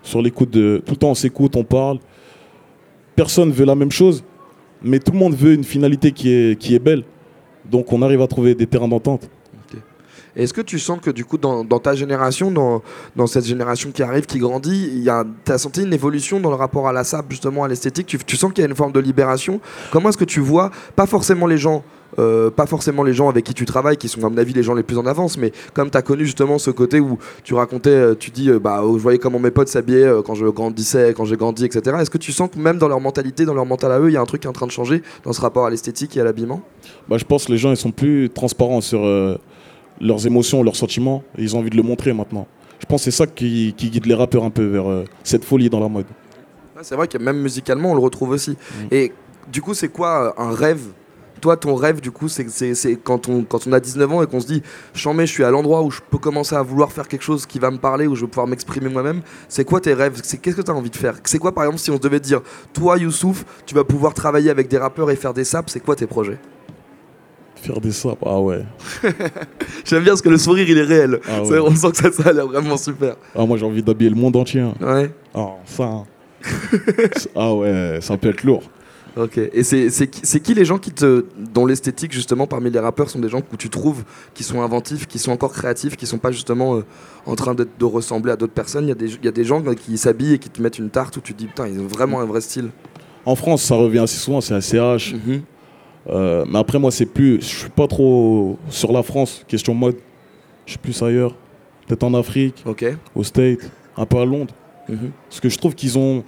sur l'écoute tout le temps on s'écoute, on parle. Personne veut la même chose, mais tout le monde veut une finalité qui est, qui est belle. Donc on arrive à trouver des terrains d'entente. Est-ce que tu sens que du coup dans, dans ta génération, dans, dans cette génération qui arrive, qui grandit, il y a- t'as senti une évolution dans le rapport à la sable justement à l'esthétique? Tu, tu sens qu'il y a une forme de libération? Comment est-ce que tu vois, pas forcément les gens euh, pas forcément les gens avec qui tu travailles, qui sont à mon avis les gens les plus en avance, mais comme tu as connu justement ce côté où tu racontais, euh, tu dis, euh, bah, je voyais comment mes potes s'habillaient euh, quand je grandissais, quand j'ai grandi, etc. Est-ce que tu sens que même dans leur mentalité, dans leur mental à eux, il y a un truc qui est en train de changer dans ce rapport à l'esthétique et à l'habillement? Bah, je pense que les gens ils sont plus transparents sur leurs émotions, leurs sentiments. Et ils ont envie de le montrer maintenant. Je pense que c'est ça qui, qui guide les rappeurs un peu vers cette folie dans la mode. C'est vrai que même musicalement, on le retrouve aussi. Et du coup, c'est quoi un rêve Toi, ton rêve, du coup, c'est c'est- c'est quand on, quand on a 19 ans et qu'on se dit, Chambé, je suis à l'endroit où je peux commencer à vouloir faire quelque chose qui va me parler, où je vais pouvoir m'exprimer moi-même. C'est quoi tes rêves? C'est Qu'est-ce que tu as envie de faire? C'est quoi, par exemple, si on devait te dire, toi, Youssouf, tu vas pouvoir travailler avec des rappeurs et faire des saps, c'est quoi tes projets? Faire des sapes, ah ouais. J'aime bien parce que le sourire, il est réel. Ah, ouais. On sent que ça, ça a l'air vraiment super. Ah, moi j'ai envie d'habiller le monde entier. hein. Ouais. Ah, ça. hein. ah ouais, ça peut être lourd. Ok. Et c'est qui, les gens qui te, dont l'esthétique justement parmi les rappeurs sont des gens que tu trouves qui sont inventifs, qui sont encore créatifs, qui sont pas justement euh, en train de, de ressembler à d'autres personnes? Il y a des, il y a des gens qui s'habillent et qui te mettent une tarte où tu te dis putain ils ont vraiment un vrai style. En France, ça revient assez souvent, c'est ACH. Mhm. Euh, mais après, moi, c'est plus. Je suis pas trop sur la France, question mode. Je suis plus ailleurs. Peut-être en Afrique, Ok. au State, un peu à Londres. Mhm. Parce que je trouve qu'ils ont.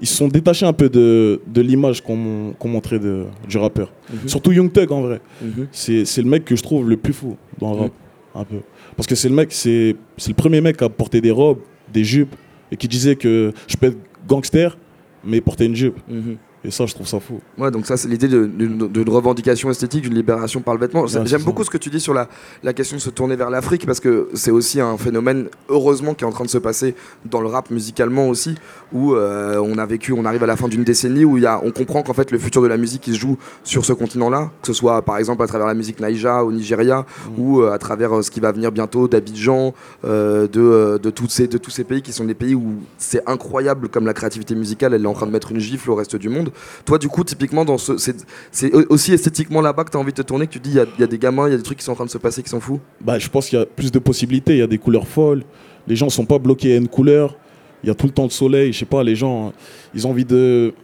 Ils se sont détachés un peu de, de l'image qu'on montrait de, du rappeur. Mhm. Surtout Young Thug en vrai. Mhm. C'est c'est le mec que je trouve le plus fou dans le rap. Un peu. Parce que c'est le mec, c'est le premier mec à porter des robes, des jupes, et qui disait que je peux être gangster, mais porter une jupe. Mhm. Et ça, je trouve ça fou. Ouais, donc ça, c'est l'idée d'une revendication esthétique, d'une libération par le vêtement. Ouais, J'aime beaucoup ce que tu dis sur la, la question de se tourner vers l'Afrique, parce que c'est aussi un phénomène, heureusement, qui est en train de se passer dans le rap musicalement aussi, où euh, on a vécu, on arrive à la fin d'une décennie, où y a, on comprend qu'en fait, le futur de la musique, il se joue sur ce continent-là, que ce soit par exemple à travers la musique Naija au Nigeria, ou euh, à travers euh, ce qui va venir bientôt d'Abidjan, de, de, toutes ces, de tous ces pays qui sont des pays où c'est incroyable comme la créativité musicale, elle est en train de mettre une gifle au reste du monde. Toi, du coup, typiquement, dans ce, c'est, aussi esthétiquement là-bas que tu as envie de te tourner, que tu dis, il y a- il y, a des gamins, il y a des trucs qui sont en train de se passer qui sont fous. Bah, je pense qu'il y a plus de possibilités, il y a des couleurs folles. Les gens sont pas bloqués à une couleur. Il y a tout le temps le soleil, je sais pas, les gens, ils ont envie de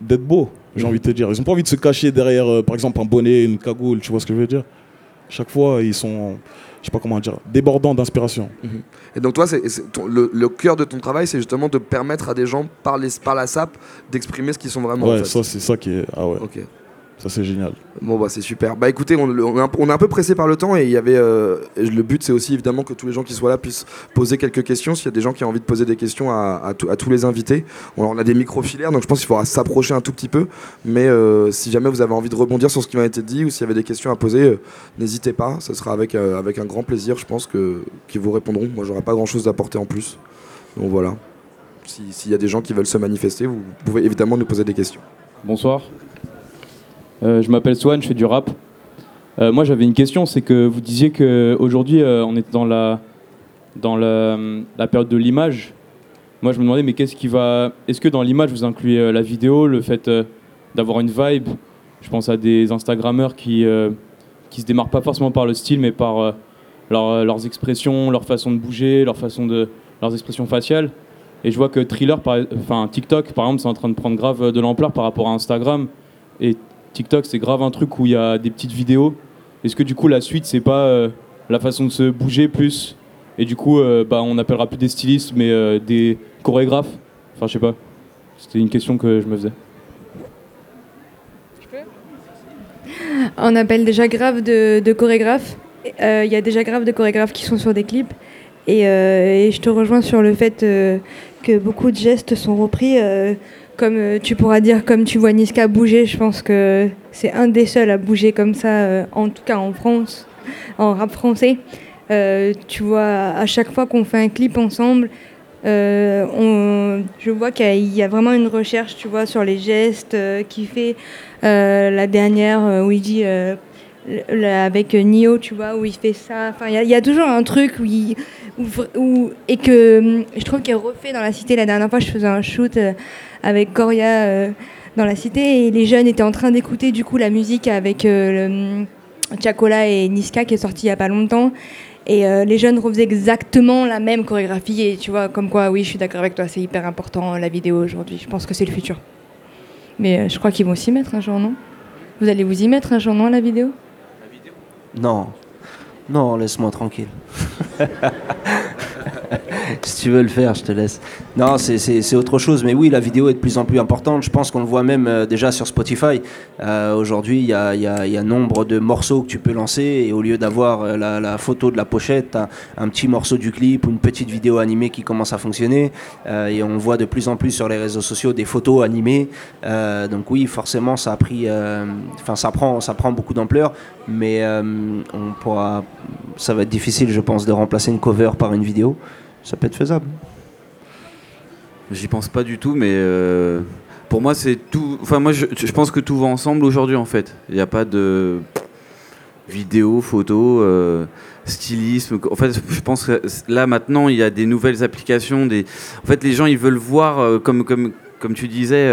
d'être beaux, j'ai envie de te dire. Ils ont pas envie de se cacher derrière, euh, par exemple, un bonnet, une cagoule, tu vois ce que je veux dire? Chaque fois, ils sont, je sais pas comment dire, débordants d'inspiration. Et donc, toi, c'est, le, le cœur de ton travail, c'est justement de permettre à des gens, par, les, par la SAP, d'exprimer ce qu'ils sont vraiment. en Ouais, fait. ça, c'est ça qui est, ah ouais, Ok. Ça c'est génial. Bon bah c'est super. Bah écoutez, on, on est un, peu pressé par le temps et il y avait euh, le but c'est aussi évidemment que tous les gens qui soient là puissent poser quelques questions. S'il y a des gens qui ont envie de poser des questions à, à tout- à tous les invités, on, on a des micros filaires donc je pense qu'il faudra s'approcher un tout petit peu. Mais euh, si jamais vous avez envie de rebondir sur ce qui m'a été dit ou s'il y avait des questions à poser, euh, n'hésitez pas. Ce sera avec euh, avec un grand plaisir. Je pense que qu'ils vous répondront. Moi j'aurai pas grand chose à apporter en plus. Donc voilà. Si- S'il y a des gens qui veulent se manifester, vous pouvez évidemment nous poser des questions. Bonsoir. Euh, je m'appelle Swan, je fais du rap. Euh, moi, j'avais une question, c'est que vous disiez qu'aujourd'hui, on est dans la, dans la, période de l'image. Moi, je me demandais, mais qu'est-ce qui va. Est-ce que dans l'image, vous incluez euh, la vidéo, le fait euh, d'avoir une vibe? Je pense à des Instagrammeurs qui, euh, qui se démarquent pas forcément par le style, mais par euh, leur- leurs expressions, leur façon de bouger, leur façon de, leurs expressions faciales. Et je vois que Thriller, par, enfin TikTok, par exemple, c'est en train de prendre grave euh, de l'ampleur par rapport à Instagram. Et TikTok, c'est grave un truc où il y a des petites vidéos. Est-ce que du coup, la suite, c'est pas euh, la façon de se bouger plus Et du coup, euh, bah, on appellera plus des stylistes, mais euh, des chorégraphes? Enfin, je sais pas. C'était une question que je me faisais. On appelle déjà grave de, chorégraphes. Il y a déjà grave de chorégraphes qui sont sur des clips. Et, je te rejoins sur le fait que beaucoup de gestes sont repris. Comme euh, tu pourras dire, comme tu vois Niska bouger, je pense que c'est un des seuls à bouger comme ça, euh, en tout cas en France, en rap français. Euh, tu vois, à chaque fois qu'on fait un clip ensemble, je vois qu'il y a vraiment une recherche, tu vois, sur les gestes qu'il fait. La dernière où il dit avec Nio, tu vois, où il fait ça. Enfin, il y a- toujours un truc où il, et que hum, je trouve qu'il refait dans la cité. La dernière fois, je faisais un shoot avec Coria euh, dans la cité et les jeunes étaient en train d'écouter du coup la musique avec euh, le, hum, Chacola et Niska qui est sorti il y a pas longtemps. Et euh, les jeunes refaisaient exactement la même chorégraphie. Et tu vois, comme quoi, oui, je suis d'accord avec toi, c'est hyper important la vidéo aujourd'hui. Je pense que c'est le futur. Mais je crois qu'ils vont s'y mettre un jour, non? Vous allez vous y mettre un jour, non, la vidéo? Non. Non, laisse-moi tranquille. si tu veux le faire, je te laisse. Non, c'est- autre chose. Mais oui, la vidéo est de plus en plus importante. Je pense qu'on le voit même euh, déjà sur Spotify. Euh, Aujourd'hui, il y a, nombre de morceaux que tu peux lancer. Et au lieu d'avoir euh, la, photo de la pochette, t'as un petit morceau du clip ou une petite vidéo animée qui commence à fonctionner. Et on voit de plus en plus sur les réseaux sociaux des photos animées. Donc oui, forcément, ça a pris, enfin, ça prend, ça prend beaucoup d'ampleur, mais on pourra, ça va être difficile, je pense, de remplacer une cover par une vidéo. Ça peut être faisable. J'y pense pas du tout, mais euh, pour moi, c'est tout. Enfin, moi, je, je pense que tout va ensemble aujourd'hui, en fait. Il n'y a pas de vidéo, photo, euh, stylisme. En fait, je pense que là, maintenant, il y a des nouvelles applications. En fait, les gens, ils veulent voir, euh, comme, comme, comme tu disais,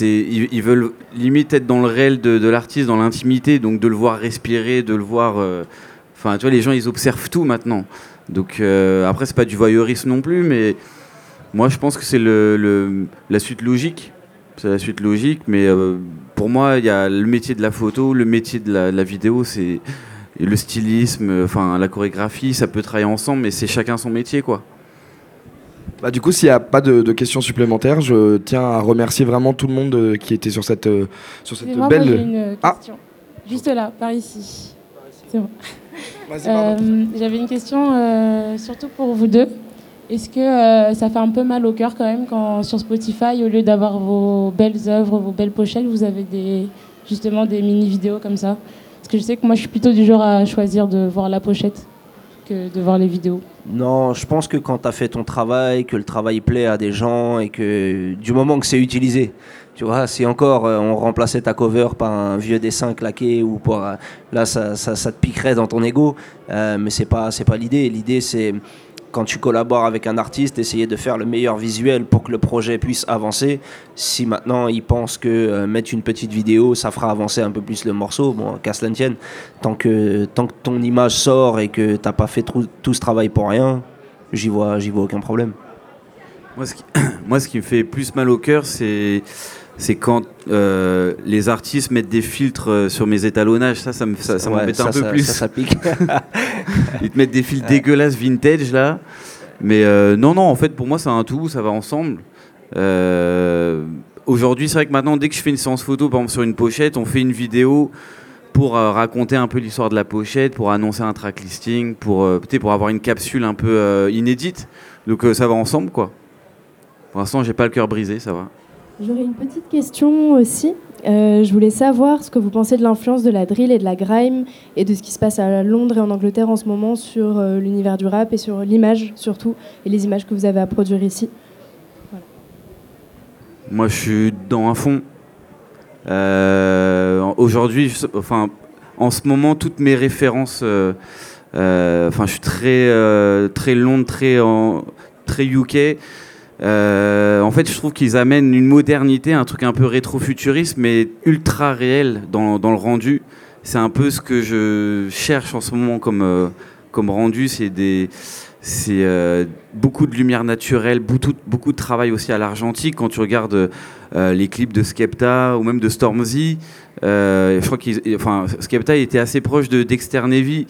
ils, veulent limite être dans le réel de, de l'artiste, dans l'intimité, donc de le voir respirer, de le voir. Enfin, tu vois, les gens ils observent tout maintenant. Donc euh, après, c'est pas du voyeurisme non plus, mais moi je pense que c'est le, le- la suite logique. C'est la suite logique, mais euh, pour moi, il y a le métier de la photo, le métier de la, de la vidéo, c'est le stylisme, euh, enfin la chorégraphie, ça peut travailler ensemble, mais c'est chacun son métier, quoi. Bah, du coup, s'il n'y a pas de, de questions supplémentaires, je tiens à remercier vraiment tout le monde euh, qui était sur cette, euh, sur cette moi, belle. une Ah. Juste là, par ici. C'est bon. Euh, J'avais une question euh, surtout pour vous deux. Est-ce que euh, ça fait un peu mal au cœur quand même quand sur Spotify, au lieu d'avoir vos belles œuvres, vos belles pochettes, vous avez des, justement des mini-vidéos comme ça? Parce que je sais que moi je suis plutôt du genre à choisir de voir la pochette que de voir les vidéos. Non, je pense que quand tu as fait ton travail, que le travail plaît à des gens et que du moment que c'est utilisé, si encore euh, on remplaçait ta cover par un vieux dessin claqué ou par euh, là ça, ça, te piquerait dans ton ego, euh, mais c'est pas c'est pas l'idée. L'idée c'est quand tu collabores avec un artiste, essayer de faire le meilleur visuel pour que le projet puisse avancer. Si maintenant il pense que mettre une petite vidéo, ça fera avancer un peu plus le morceau, bon, qu'à cela ne tienne, tant que, tant que ton image sort et que t'as pas fait tout, tout ce travail pour rien, j'y vois, vois aucun problème. Moi, ce qui, moi, ce qui me fait plus mal au cœur, c'est c'est quand euh, les artistes mettent des filtres euh, sur mes étalonnages. Ça, ça me- ça, ça Ouais, m'embête un peu plus. Ça, pique. Ils te mettent des filtres dégueulasses vintage là. Mais euh, non, non, en fait, pour moi, c'est un tout, ça va ensemble. Euh, Aujourd'hui, c'est vrai que maintenant, dès que je fais une séance photo, par exemple sur une pochette, on fait une vidéo pour raconter un peu l'histoire de la pochette, pour annoncer un track listing, pour, pour avoir une capsule un peu inédite. Donc ça va ensemble, quoi. Pour l'instant, j'ai pas le cœur brisé, ça va. J'aurais une petite question aussi. Euh, je voulais savoir ce que vous pensez de l'influence de la drill et de la grime et de ce qui se passe à Londres et en Angleterre en ce moment sur euh, l'univers du rap et sur l'image surtout et les images que vous avez à produire ici. Moi, je suis dans un fond. Euh, Aujourd'hui, enfin, en ce moment, toutes mes références, enfin, je suis très, très Londres, très, très UK. Euh, en fait, je trouve qu'ils amènent une modernité, un truc un peu rétro-futuriste, mais ultra réel dans, le rendu. C'est un peu ce que je cherche en ce moment comme, euh, comme rendu. C'est c'est euh, beaucoup de lumière naturelle, beaucoup, de travail aussi à l'argentique. Quand tu regardes les clips de Skepta ou même de Stormzy, je crois Skepta était assez proche de Dexter Navy,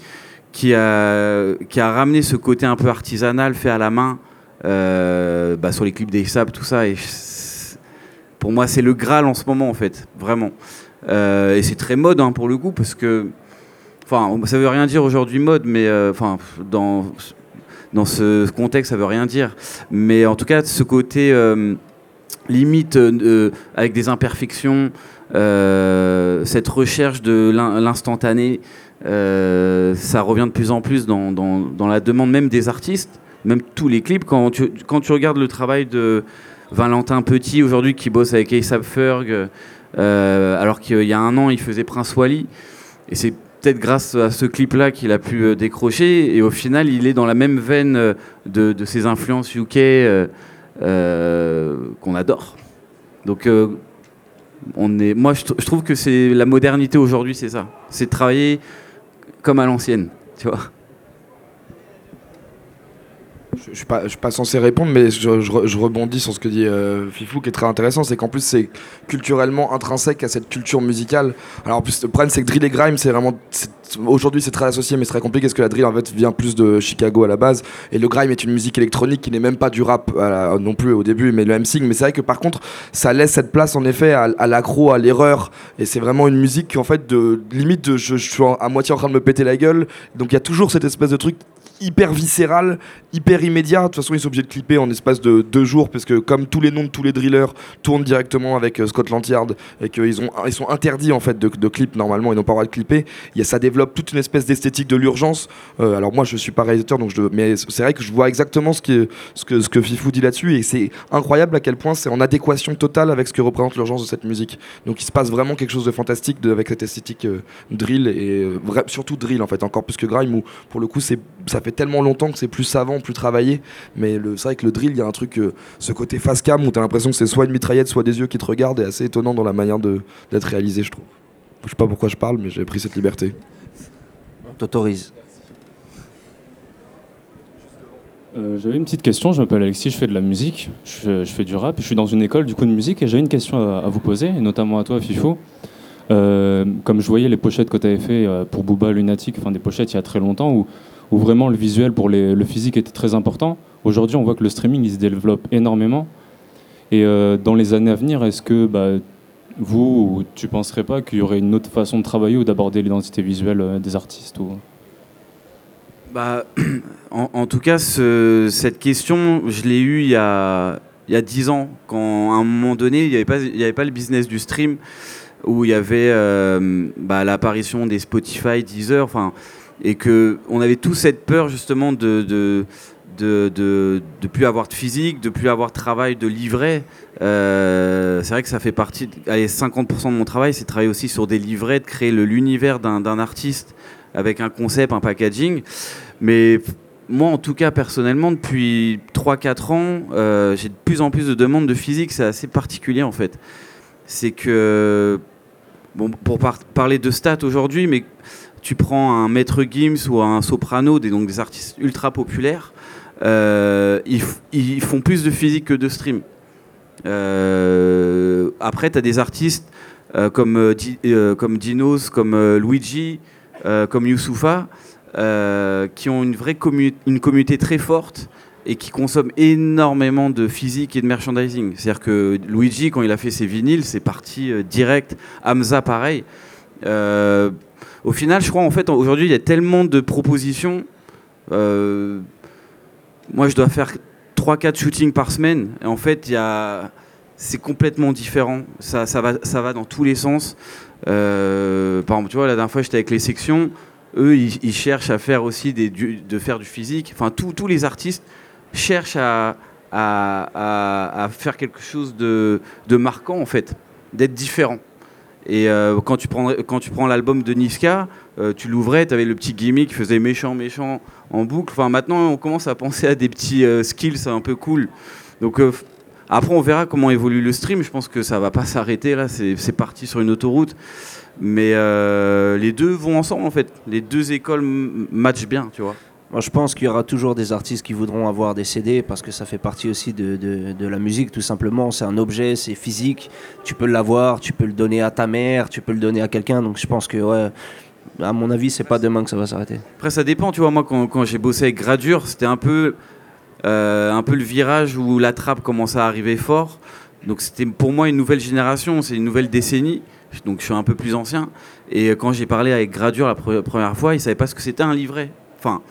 qui a, qui a ramené ce côté un peu artisanal, fait à la main, bah, sur les clips des SAP, tout ça. Pour moi, c'est le Graal en ce moment, en fait, vraiment. Euh, et c'est très mode hein, pour le coup, parce que, enfin, ça veut rien dire aujourd'hui mode, mais euh, dans dans ce contexte, ça veut rien dire. Mais en tout cas, ce côté euh, limite euh, euh, avec des imperfections, euh, cette recherche de l'in- l'instantané, euh, ça revient de plus en plus dans- dans la demande même des artistes, même tous les clips. Quand tu, quand tu regardes le travail de Valentin Petit aujourd'hui qui bosse avec ASAP Ferg, euh, alors qu'il y a un an il faisait Prince Wally, et c'est peut-être grâce à ce clip-là qu'il a pu euh, décrocher. Et au final, il est dans la même veine euh, de, de ses influences UK qu'on adore. Donc, on est, moi, je trouve que c'est la modernité aujourd'hui, c'est ça. C'est de travailler comme à l'ancienne, tu vois. Je, je suis suis pas censé répondre, mais je, je re- je rebondis sur ce que dit euh, Fifou, qui est très intéressant, c'est qu'en plus c'est culturellement intrinsèque à cette culture musicale. Alors en plus le problème c'est que drill et grime, c'est vraiment, aujourd'hui c'est très associé, mais c'est très compliqué parce que la drill en fait vient plus de Chicago à la base, et le grime est une musique électronique qui n'est même pas du rap la- non plus au début, mais le MCing. Mais c'est vrai que par contre ça laisse cette place en effet à, l'accro, à l'erreur, et c'est vraiment une musique qui en fait de limite de, je, suis à moitié en train de me péter la gueule, donc il y a toujours cette espèce de truc hyper viscéral, hyper immédiat. De toute façon, ils sont obligés de clipper en espace de deux jours parce que comme tous les noms de tous les drillers tournent directement avec euh, Scotland Yard et qu'ils ils sont interdits en fait de, de clip normalement, ils n'ont pas le droit de clipper. Ça développe toute une espèce d'esthétique de l'urgence. Euh, alors moi, je suis pas réalisateur, donc je, mais c'est vrai que je vois exactement ce, ce que ce que Fifou dit là-dessus et c'est incroyable à quel point c'est en adéquation totale avec ce que représente l'urgence de cette musique. Donc il se passe vraiment quelque chose de fantastique avec cette esthétique euh, drill et euh, surtout drill en fait, encore plus que grime où pour le coup c'est ça fait fait tellement longtemps que c'est plus savant, plus travaillé. Mais c'est vrai que le drill, il y a un truc, euh, ce côté face cam où t'as l'impression que c'est soit une mitraillette, soit des yeux qui te regardent, est assez étonnant dans la manière de- d'être réalisé, je trouve. Je sais pas pourquoi je parle, mais j'ai pris cette liberté. On t'autorise. Euh, j'avais une petite question, je m'appelle Alexis, je fais de la musique, je, je fais du rap, je suis dans une école du coup de musique et j'ai une question à, à vous poser, et notamment à toi Fifo. Euh, comme je voyais les pochettes que tu avais fait pour Booba Lunatic, enfin des pochettes il y a très longtemps où, où vraiment le visuel pour le physique était très important. Aujourd'hui on voit que le streaming se développe énormément. Et euh, dans les années à venir, est-ce que bah, vous, ou tu penserais pas qu'il y aurait une autre façon de travailler ou d'aborder l'identité visuelle euh, des artistes. Bah, en, tout cas, ce- cette question, je l'ai eue il y a, il y a 10 ans, quand à un moment donné, il n'y avait pas le business du stream, où il y avait euh, bah, l'apparition des Spotify, Deezer, enfin, et que on avait tous cette peur justement de de de, de, plus avoir de physique, de plus avoir de travail de livret. Euh, c'est vrai que ça fait partie, allez, 50% de mon travail, c'est de travailler aussi sur des livrets, de créer l'univers d'un artiste avec un concept, un packaging. Mais moi, en tout cas, personnellement, depuis 3-4 ans, euh, j'ai de plus en plus de demandes de physique. C'est assez particulier, en fait. C'est que, bon, pour par- parler de stats aujourd'hui, mais tu prends un Maître Gims ou un Soprano, des, donc des artistes ultra populaires, euh, ils, font plus de physique que de stream. Euh, après, tu as des artistes euh, comme, comme Dinos, comme Luigi, comme Youssoufa, qui ont une vraie une communauté très forte et qui consomment énormément de physique et de merchandising. C'est-à-dire que Luigi, quand il a fait ses vinyles, c'est parti direct. Hamza, pareil. Au final, je crois, en fait, aujourd'hui, il y a tellement de propositions. Euh, moi, je dois faire 3-4 shootings par semaine. Et en fait, c'est complètement différent. Ça, ça, va, ça va dans tous les sens. Euh, par exemple, tu vois, la dernière fois, j'étais avec les sections. Eux, ils, cherchent à faire aussi des, du- de faire du physique. Enfin, tous les artistes cherchent à faire quelque chose de, de marquant, en fait, d'être différent. Et euh, quand tu prends, quand tu prends l'album de Niska, euh, tu l'ouvrais, tu avais le petit gimmick qui faisait méchant, méchant en boucle. Enfin, maintenant, on commence à penser à des petits euh, skills un peu cool. Donc, euh, après, on verra comment évolue le stream. Je pense que ça va pas s'arrêter là. C'est parti sur une autoroute. Mais les deux vont ensemble en fait. Les deux écoles matchent bien, tu vois. Moi, je pense qu'il y aura toujours des artistes qui voudront avoir des CD parce que ça fait partie aussi de, de- la musique, tout simplement. C'est un objet, c'est physique. Tu peux l'avoir, tu peux le donner à ta mère, tu peux le donner à quelqu'un. Donc, je pense que, ouais, à mon avis, c'est pas demain que ça va s'arrêter. Après, ça dépend, tu vois. Moi, quand, quand j'ai bossé avec Gradure, c'était un peu, euh, un peu le virage où la trappe commençait à arriver fort. Donc, c'était pour moi une nouvelle génération, c'est une nouvelle décennie. Donc, je suis un peu plus ancien. Et quand j'ai parlé avec Gradure la pre- première fois, il savait pas ce que c'était un livret. Enfin,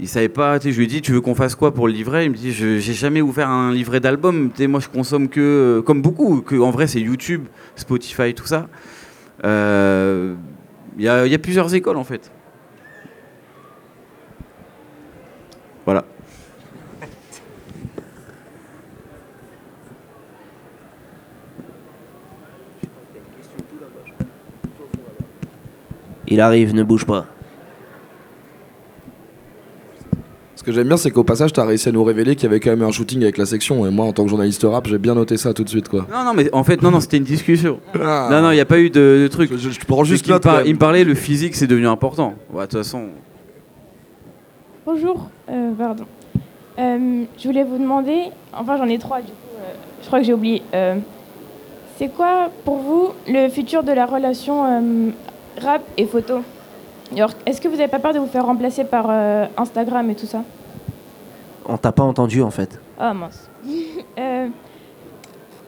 il savait pas. Tu sais, je lui ai dit, tu veux qu'on fasse quoi pour le livret? Il me dit, je j'ai jamais ouvert un livret d'album. Tu sais, moi, je consomme que, euh, comme beaucoup, que en vrai, c'est YouTube, Spotify, tout ça. Euh, Il y, a, y a plusieurs écoles en fait. Voilà. Il arrive, ne bouge pas. Ce que j'aime bien, c'est qu'au passage, t'as réussi à nous révéler qu'il y avait quand même un shooting avec la section. Et moi, en tant que journaliste rap, j'ai bien noté ça tout de suite, quoi. Non, non, mais en fait, non, non, c'était une discussion. Ah. Non, non, il n'y a pas eu de, de truc. Je, je- je prends juste il, par- il me parlait, le physique, c'est devenu important. Ouais, De toute façon. Bonjour, euh, pardon. Euh, je voulais vous demander, enfin j'en ai trois du coup, euh, je crois que j'ai oublié. Euh, c'est quoi pour vous le futur de la relation euh, rap et photo? Est-ce que vous n'avez pas peur de vous faire remplacer par euh, Instagram et tout ça? On t'a pas entendu, en fait. Ah mince. Euh,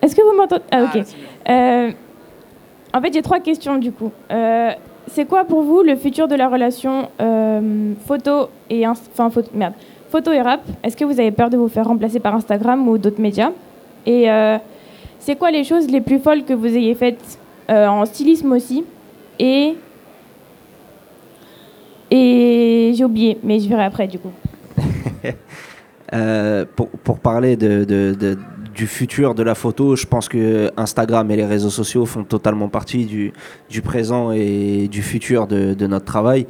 Est-ce que vous m'entendez Ah ok. Euh, en fait j'ai trois questions du coup. Euh, c'est quoi pour vous le futur de la relation euh, photo et enfin photo merde photo et rap? Est-ce que vous avez peur de vous faire remplacer par Instagram ou d'autres médias? Et euh, c'est quoi les choses les plus folles que vous ayez faites euh, en stylisme aussi? Et et j'ai oublié, mais je verrai après du coup. Euh, pour, pour parler de, de- du futur de la photo, je pense que Instagram et les réseaux sociaux font totalement partie du, du présent et du futur de notre travail.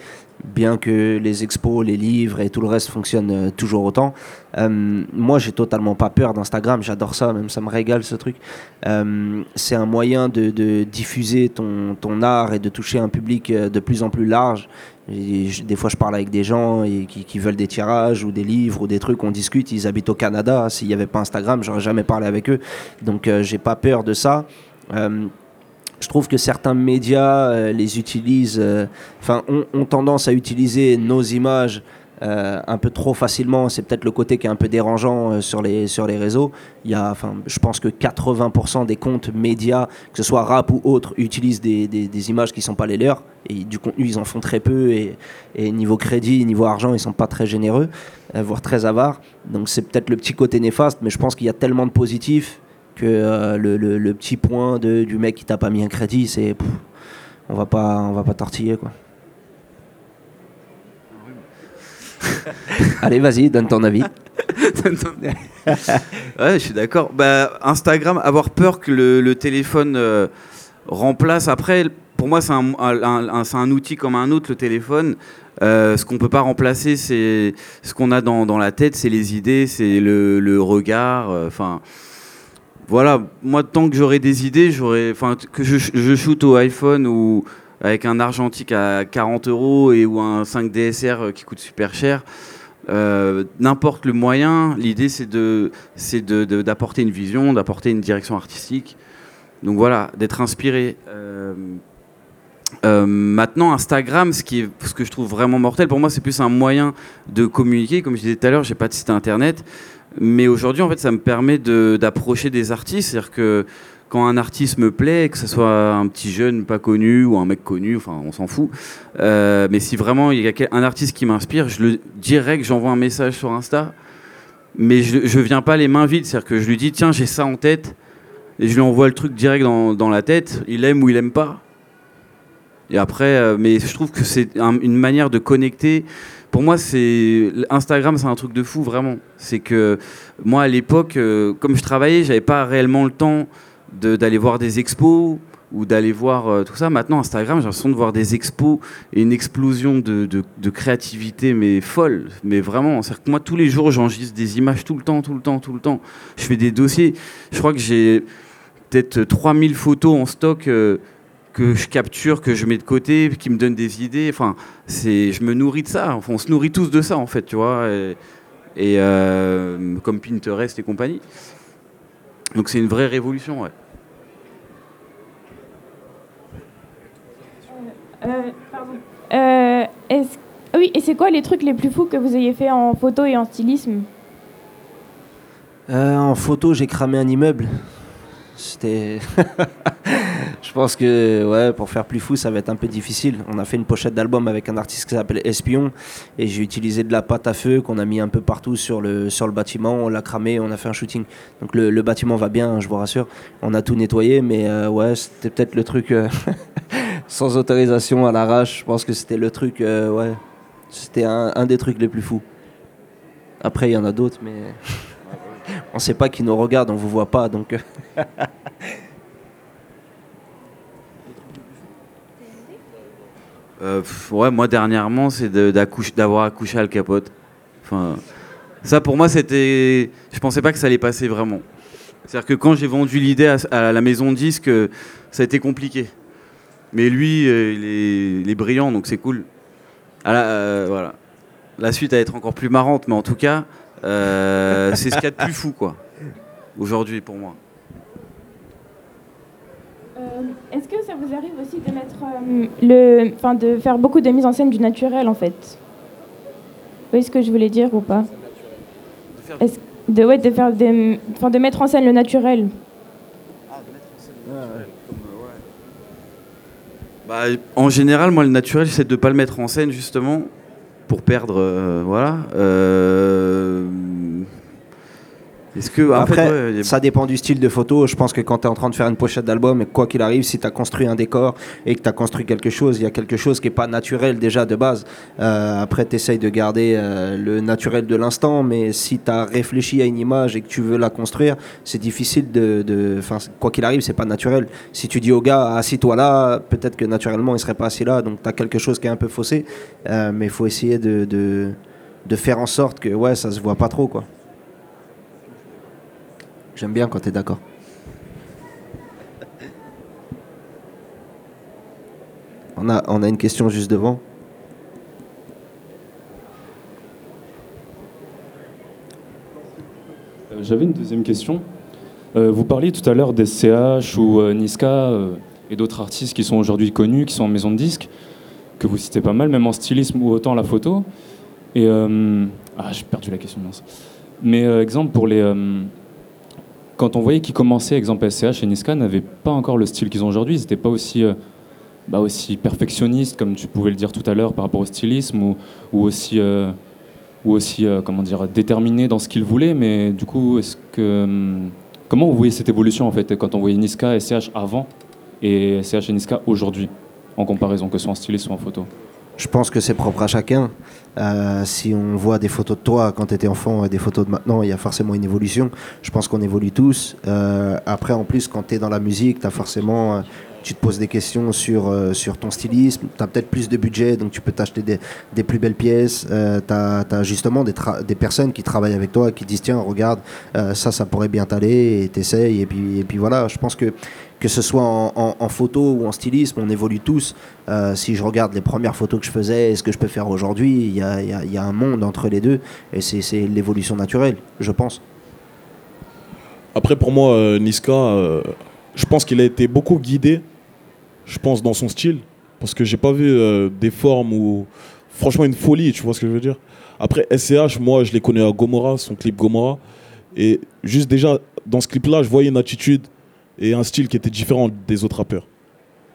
Bien que les expos, les livres et tout le reste fonctionnent euh, toujours autant. Euh, moi, j'ai totalement pas peur d'Instagram, j'adore ça, même ça me régale ce truc. Euh, c'est un moyen de, diffuser ton, art et de toucher un public de plus en plus large. Et des fois, je parle avec des gens qui, veulent des tirages ou des livres ou des trucs, on discute. Ils habitent au Canada. S'il n'y avait pas Instagram, j'aurais jamais parlé avec eux. Donc, j'ai pas peur de ça. Je trouve que certains médias euh, les utilisent, euh, enfin, ont, tendance à utiliser nos images euh, un peu trop facilement. C'est peut-être le côté qui est un peu dérangeant sur, les, sur les réseaux. Il y a, je pense que 80% des comptes médias, que ce soit rap ou autre, utilisent des, des, images qui ne sont pas les leurs. Et du contenu, ils en font très peu. Et, et niveau crédit, niveau argent, ils ne sont pas très généreux, voire très avares. Donc c'est peut-être le petit côté néfaste, mais je pense qu'il y a tellement de positifs que euh, le, le, petit point de, du mec qui t'a pas mis un crédit, c'est on va pas on va pas tortiller quoi. Allez, vas-y, donne ton avis. ouais, je suis d'accord. Bah, Instagram, avoir peur que le, le téléphone euh, remplace. Après, pour moi, c'est un, un, un, outil comme un autre, le téléphone. Euh, ce qu'on peut pas remplacer, c'est ce qu'on a dans, dans, la tête, c'est les idées, c'est le, le, regard. Enfin voilà, moi tant que j'aurai des idées, enfin que je, je shoot au iPhone ou avec un argentique à 40 euros et ou un 5 DSR qui coûte super cher. Euh, n'importe le moyen, l'idée c'est d'apporter une vision, d'apporter une direction artistique. Donc voilà, d'être inspiré. Euh, euh, maintenant, Instagram, ce, qui est, ce que je trouve vraiment mortel, pour moi, c'est plus un moyen de communiquer. Comme je disais tout à l'heure, j'ai pas de site internet. Mais aujourd'hui, en fait, ça me permet d'approcher des artistes. C'est-à-dire que quand un artiste me plaît, que ce soit un petit jeune pas connu ou un mec connu, enfin, on s'en fout. Euh, mais si vraiment il y a un artiste qui m'inspire, je le que j'envoie un message sur Insta. Mais je, ne viens pas les mains vides. C'est-à-dire que je lui dis, tiens, j'ai ça en tête. Et je lui envoie le truc direct dans, dans la tête. Il aime ou il aime pas. Et après, euh, mais je trouve que c'est une manière de connecter pour moi, c'est Instagram, c'est un truc de fou, vraiment. C'est que moi, à l'époque, euh, comme je travaillais, j'avais pas réellement le temps d'aller voir des expos ou d'aller voir euh, tout ça. Maintenant, Instagram, j'ai l'impression de voir des expos et une explosion de, créativité, mais folle. Mais vraiment, c'est que moi, tous les jours, j'enregistre des images tout le temps, tout le temps, tout le temps. Je fais des dossiers. Je crois que j'ai peut-être 3000 photos en stock. Euh, que je capture, que je mets de côté, qui me donne des idées. Enfin, c'est, je me nourris de ça. Enfin, on se nourrit tous de ça, en fait, tu vois. Et, euh, comme Pinterest et compagnie. Donc c'est une vraie révolution, ouais. Euh, euh, oui, et c'est quoi les trucs les plus fous que vous ayez fait en photo et en stylisme? En photo, j'ai cramé un immeuble. C'était. je pense que ouais, pour faire plus fou, ça va être un peu difficile. On a fait une pochette d'album avec un artiste qui s'appelle Espion et j'ai utilisé de la pâte à feu qu'on a mis un peu partout sur le, sur le bâtiment. On l'a cramé, on a fait un shooting. Donc le, bâtiment va bien, je vous rassure. On a tout nettoyé, mais euh, ouais, c'était peut-être le truc euh, sans autorisation à l'arrache. Je pense que c'était le truc, euh, ouais, c'était un, un des trucs les plus fous. Après, il y en a d'autres, mais on ne sait pas qui nous regarde, on vous voit pas, donc. Euh, ouais, moi dernièrement, c'est d'avoir accouché à le capote. Enfin, ça pour moi, c'était. Je pensais pas que ça allait passer vraiment. C'est-à-dire que quand j'ai vendu l'idée à, la maison de disque, ça a été compliqué. Mais lui, euh, il, est, brillant, donc c'est cool. Ah euh, voilà. La suite va être encore plus marrante, mais en tout cas, c'est ce qu'il y a de plus fou, quoi, aujourd'hui pour moi. Est-ce que ça vous arrive aussi de mettre euh, le, enfin de faire beaucoup de mise en scène du naturel en fait? Vous voyez ce que je voulais dire ou pas? De, ouais, de faire des, enfin, de mettre en scène le naturel. Ah, de mettre en scène le naturel. Bah, en général, moi, le naturel, c'est de ne pas le mettre en scène, justement, pour perdre. Euh, voilà. Euh, Est-ce que Après, fait, ouais, il y a- ça dépend du style de photo. Je pense que quand tu es en train de faire une pochette d'album, quoi qu'il arrive, si tu as construit un décor et que tu as construit quelque chose, il y a quelque chose qui n'est pas naturel déjà de base. Euh, après, tu essayes de garder euh, le naturel de l'instant, mais si tu as réfléchi à une image et que tu veux la construire, c'est difficile de. de- Enfin, quoi qu'il arrive, c'est pas naturel. Si tu dis au gars, assis-toi là, peut-être que naturellement, il serait pas assis là, donc tu as quelque chose qui est un peu faussé. Euh, mais il faut essayer de, de, de faire en sorte que ouais, ça se voit pas trop, quoi. J'aime bien quand tu es d'accord. On a, on a une question juste devant. Euh, J'avais une deuxième question. Euh, vous parliez tout à l'heure des CH ou euh, Niska et d'autres artistes qui sont aujourd'hui connus, qui sont en maison de disques, que vous citez pas mal, même en stylisme ou autant la photo. Et ah, j'ai perdu la question. Mais exemple pour les quand on voyait qu'ils commençaient, exemple SCH et Niska n'avaient pas encore le style qu'ils ont aujourd'hui, ils n'étaient pas aussi euh, bah, aussi perfectionnistes comme tu pouvais le dire tout à l'heure par rapport au stylisme ou, ou aussi euh, ou aussi euh, comment dire déterminés dans ce qu'ils voulaient. Mais du coup, est-ce que hum, comment vous voyez cette évolution en fait quand on voyait Niska et SCH avant et SCH et Niska aujourd'hui en comparaison que ce soit en stylisme ou en photo? Je pense que c'est propre à chacun. Euh, si on voit des photos de toi quand tu étais enfant et des photos de maintenant, il y a forcément une évolution. Je pense qu'on évolue tous. Euh, après, en plus, quand tu es dans la musique, as forcément, euh, tu te poses des questions sur, euh, sur ton stylisme. Tu as peut-être plus de budget, donc tu peux t'acheter des, des plus belles pièces. Euh, tu as, justement des, des personnes qui travaillent avec toi qui disent tiens, regarde, ça, ça pourrait bien t'aller et t'essayes. Et puis, et puis voilà, je pense que que ce soit en, photo ou en stylisme, on évolue tous. Euh, si je regarde les premières photos que je faisais et ce que je peux faire aujourd'hui, il y a, un monde entre les deux et c'est l'évolution naturelle, je pense. Après, pour moi, euh, Niska, euh, je pense qu'il a été beaucoup guidé, je pense, dans son style. Parce que j'ai pas vu des formes ou. Franchement, une folie, tu vois ce que je veux dire. Après, SCH, moi, je l'ai connu à Gomorrah, son clip Gomorrah. Et juste déjà, dans ce clip-là, je voyais une attitude et un style qui était différent des autres rappeurs.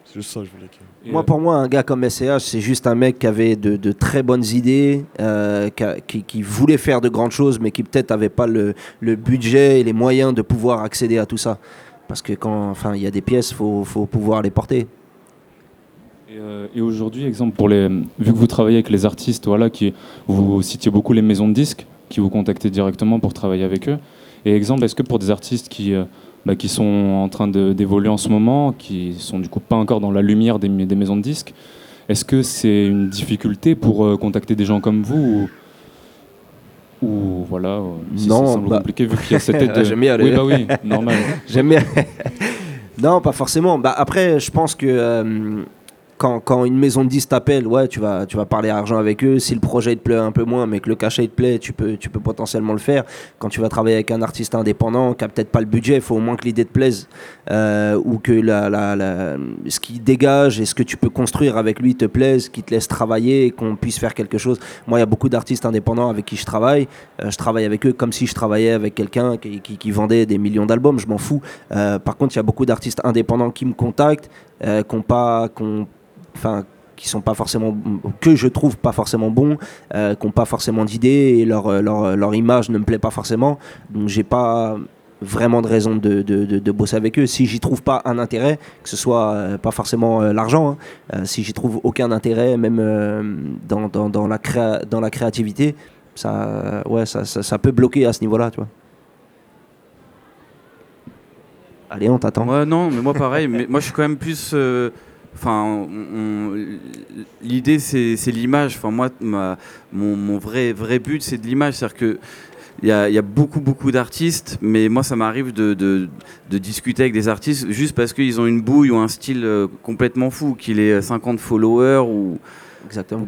C'est juste ça que je voulais. Et, Moi, pour moi, un gars comme SCH, c'est juste un mec qui avait de, de très bonnes idées, euh, qui, a- qui- qui voulait faire de grandes choses, mais qui peut-être n'avait pas le, le budget et les moyens de pouvoir accéder à tout ça. Parce que quand enfin, il y a des pièces, il faut, faut pouvoir les porter. Et, euh, et aujourd'hui, exemple, pour les, vu que vous travaillez avec les artistes, voilà, qui, vous citiez beaucoup les maisons de disques qui vous contactaient directement pour travailler avec eux. Et exemple, est-ce que pour des artistes qui, euh, bah, qui sont en train d'évoluer en ce moment, qui sont du coup pas encore dans la lumière des, des maisons de disques, est-ce que c'est une difficulté pour euh, contacter des gens comme vous ou, ou voilà, euh, si Non, ça semble bah- compliqué vu qu'il y a cette tête de... J'aime bien Oui, bah oui, normal. J'aime bien. non, pas forcément. Bah, après, je pense que euh, quand, une maison de 10 t'appelle, ouais, tu vas, tu vas parler argent avec eux. Si le projet te plaît un peu moins, mais que le cachet te plaît, tu peux, tu peux potentiellement le faire. Quand tu vas travailler avec un artiste indépendant qui a peut-être pas le budget, il faut au moins que l'idée te plaise. euh, ou que la, la, ce qui dégage et ce que tu peux construire avec lui te plaise, qu'il te laisse travailler et qu'on puisse faire quelque chose. Moi, il y a beaucoup d'artistes indépendants avec qui je travaille. Euh, je travaille avec eux comme si je travaillais avec quelqu'un qui, qui- vendait des millions d'albums. Je m'en fous. Euh, par contre, il y a beaucoup d'artistes indépendants qui me contactent, qui ont pas, enfin, qui sont pas forcément, que je trouve pas forcément bons, euh, qui n'ont pas forcément d'idées et leur, leur, leur image ne me plaît pas forcément. Donc, j'ai pas vraiment de raison de, de, de- bosser avec eux. Si j'y trouve pas un intérêt, que ce soit euh, pas forcément euh, l'argent, hein, euh, si j'y trouve aucun intérêt, même euh, dans, dans, dans la créa- dans la créativité, ça, euh, ouais, ça, ça, ça peut bloquer à ce niveau-là. Allez, on t'attend. Moi, non, mais moi, pareil. mais moi, je suis quand même plus. Euh, Enfin, l'idée, c'est l'image. Enfin, moi, ma- mon, mon vrai, vrai but, c'est de l'image. C'est-à-dire que. Il y, a, il y a beaucoup, beaucoup d'artistes, mais moi, ça m'arrive de, de- de discuter avec des artistes juste parce qu'ils ont une bouille ou un style euh, complètement fou, qu'il ait 50 followers ou, Exactement.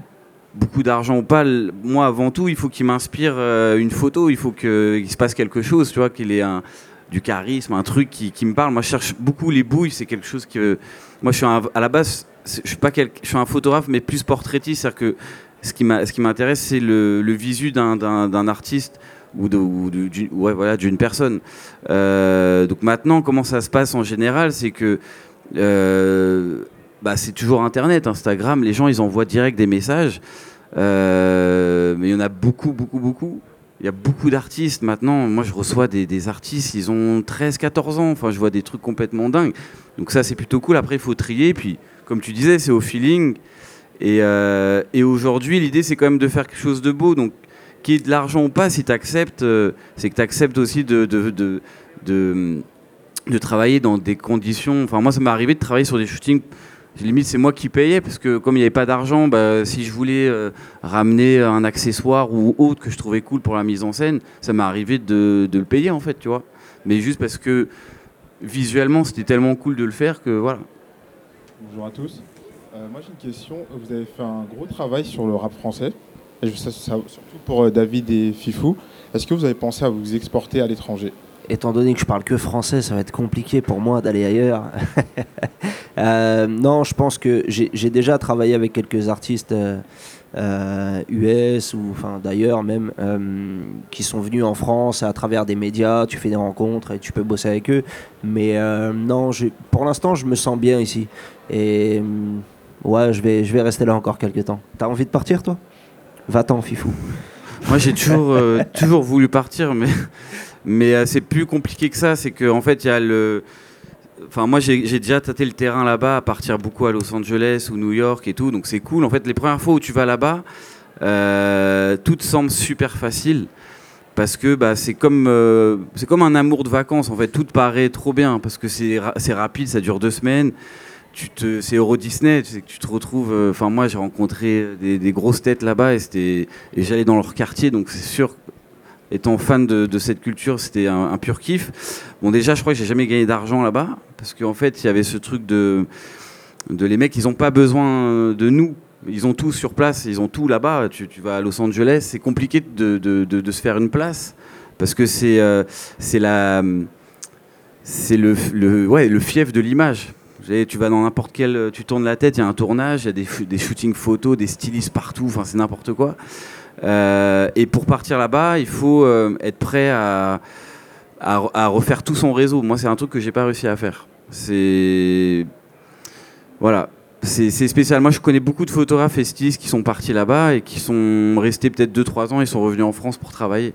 beaucoup d'argent ou pas, moi avant tout, il faut qu'il m'inspire euh, une photo, il faut qu'il se passe quelque chose, tu vois, qu'il ait un, du charisme, un truc qui, qui me parle. Moi, je cherche beaucoup les bouilles, c'est quelque chose que. Moi, je suis un- à la base, je suis pas quel- je suis un photographe, mais plus portraitiste, c'est-à-dire ce qui m'intéresse, c'est le, visu d'un- artiste ou ou d'une ouais, voilà, personne. Euh, donc maintenant, comment ça se passe en général, c'est que euh, bah, c'est toujours Internet, Instagram. Les gens, ils envoient direct des messages. Euh, mais il y en a beaucoup, beaucoup, beaucoup. Il y a beaucoup d'artistes maintenant. Moi, je reçois des, artistes, ils ont 13, 14 ans. Enfin, je vois des trucs complètement dingues. Donc, ça, c'est plutôt cool. Après, il faut trier. Puis, comme tu disais, c'est au feeling. Et, euh, aujourd'hui, l'idée, c'est quand même de faire quelque chose de beau. Donc, qu'il y ait de l'argent ou pas, si tu acceptes, c'est que tu acceptes aussi de, de travailler dans des conditions. Enfin, moi, ça m'est arrivé de travailler sur des shootings. Limite, c'est moi qui payais parce que comme il n'y avait pas d'argent, bah, si je voulais euh, ramener un accessoire ou autre que je trouvais cool pour la mise en scène, ça m'est arrivé de, le payer en fait, tu vois. Mais juste parce que visuellement, c'était tellement cool de le faire que voilà. Bonjour à tous. Euh, moi j'ai une question. Vous avez fait un gros travail sur le rap français, et ça- surtout pour euh, David et Fifou. Est-ce que vous avez pensé à vous exporter à l'étranger? Étant donné que je parle que français, ça va être compliqué pour moi d'aller ailleurs. Euh, non, je pense que j'ai déjà travaillé avec quelques artistes euh, euh, US ou enfin d'ailleurs même euh, qui sont venus en France à travers des médias. Tu fais des rencontres et tu peux bosser avec eux. Mais euh, non, je- pour l'instant, je me sens bien ici. Et hum, ouais, je vais, je vais rester là encore quelques temps. T'as envie de partir, toi? Va-t'en, Fifou. Moi, j'ai toujours, euh, toujours voulu partir, mais, mais euh, c'est plus compliqué que ça. C'est qu'en en fait, il y a le. Enfin, moi, j'ai déjà tâté le terrain là-bas, à partir beaucoup à Los Angeles ou New York et tout, donc c'est cool. En fait, les premières fois où tu vas là-bas, euh, tout semble super facile. Parce que bah, c'est comme, euh, comme un amour de vacances, en fait. Tout paraît trop bien, parce que c'est ra- rapide, ça dure deux semaines. C'est Euro Disney, tu sais tu te retrouves. euh, Enfin, moi, j'ai rencontré des, grosses têtes là-bas et j'allais dans leur quartier, donc c'est sûr, étant fan de, cette culture, c'était un, pur kiff. Bon, déjà, je crois que j'ai jamais gagné d'argent là-bas, parce qu'en fait, il y avait ce truc de, de les mecs, ils n'ont pas besoin de nous. Ils ont tout sur place, ils ont tout là-bas. Tu, vas à Los Angeles, c'est compliqué de, de- de- se faire une place, parce que c'est euh, la c'est le, le, ouais, le fief de l'image. Tu vas dans n'importe quel. Tu tournes la tête, il y a un tournage, il y a des, des shootings photos, des stylistes partout, enfin c'est n'importe quoi. Euh, et pour partir là-bas, il faut euh, être prêt à, à, re- à refaire tout son réseau. Moi, c'est un truc que j'ai pas réussi à faire. C'est. Voilà. C'est spécial. Moi, je connais beaucoup de photographes et stylistes qui sont partis là-bas et qui sont restés peut-être 2-3 ans et sont revenus en France pour travailler.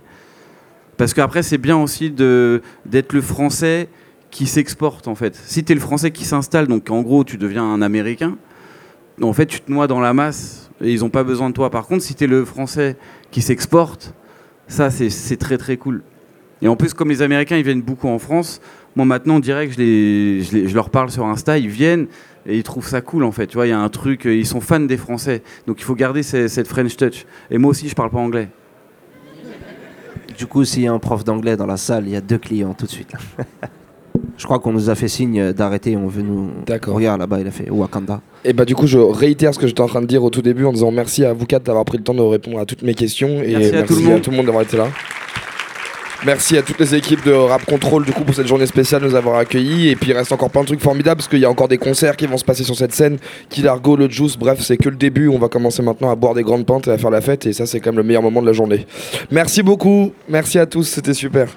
Parce qu'après, c'est bien aussi d'être le français qui s'exporte en fait. Si tu es le français qui s'installe, donc en gros tu deviens un américain, en fait tu te noies dans la masse et ils n'ont pas besoin de toi. Par contre, si tu es le français qui s'exporte, ça c'est- très très cool. Et en plus, comme les Américains ils viennent beaucoup en France, moi maintenant on dirait que je, les, je, leur parle sur Insta, ils viennent et ils trouvent ça cool en fait. Tu vois, il y a un truc, euh, ils sont fans des Français, donc il faut garder cette French touch. Et moi aussi, je parle pas anglais. Du coup, s'il y a un prof d'anglais dans la salle, il y a deux clients tout de suite. Je crois qu'on nous a fait signe d'arrêter. On veut nous. D'accord. Regarde là-bas, il a fait Wakanda. Et bah du coup je réitère ce que j'étais en train de dire au tout début en disant merci à vous quatre d'avoir pris le temps de répondre à toutes mes questions et Merci à tout le monde. tout le monde d'avoir été là. Merci à toutes les équipes de Rap Control du coup pour cette journée spéciale de nous avoir accueillis et puis il reste encore plein de trucs formidables parce qu'il y a encore des concerts qui vont se passer sur cette scène, Kilargo, le Juice, bref c'est que le début, on va commencer maintenant à boire des grandes pintes et à faire la fête et ça c'est quand même le meilleur moment de la journée. Merci beaucoup, merci à tous, c'était super.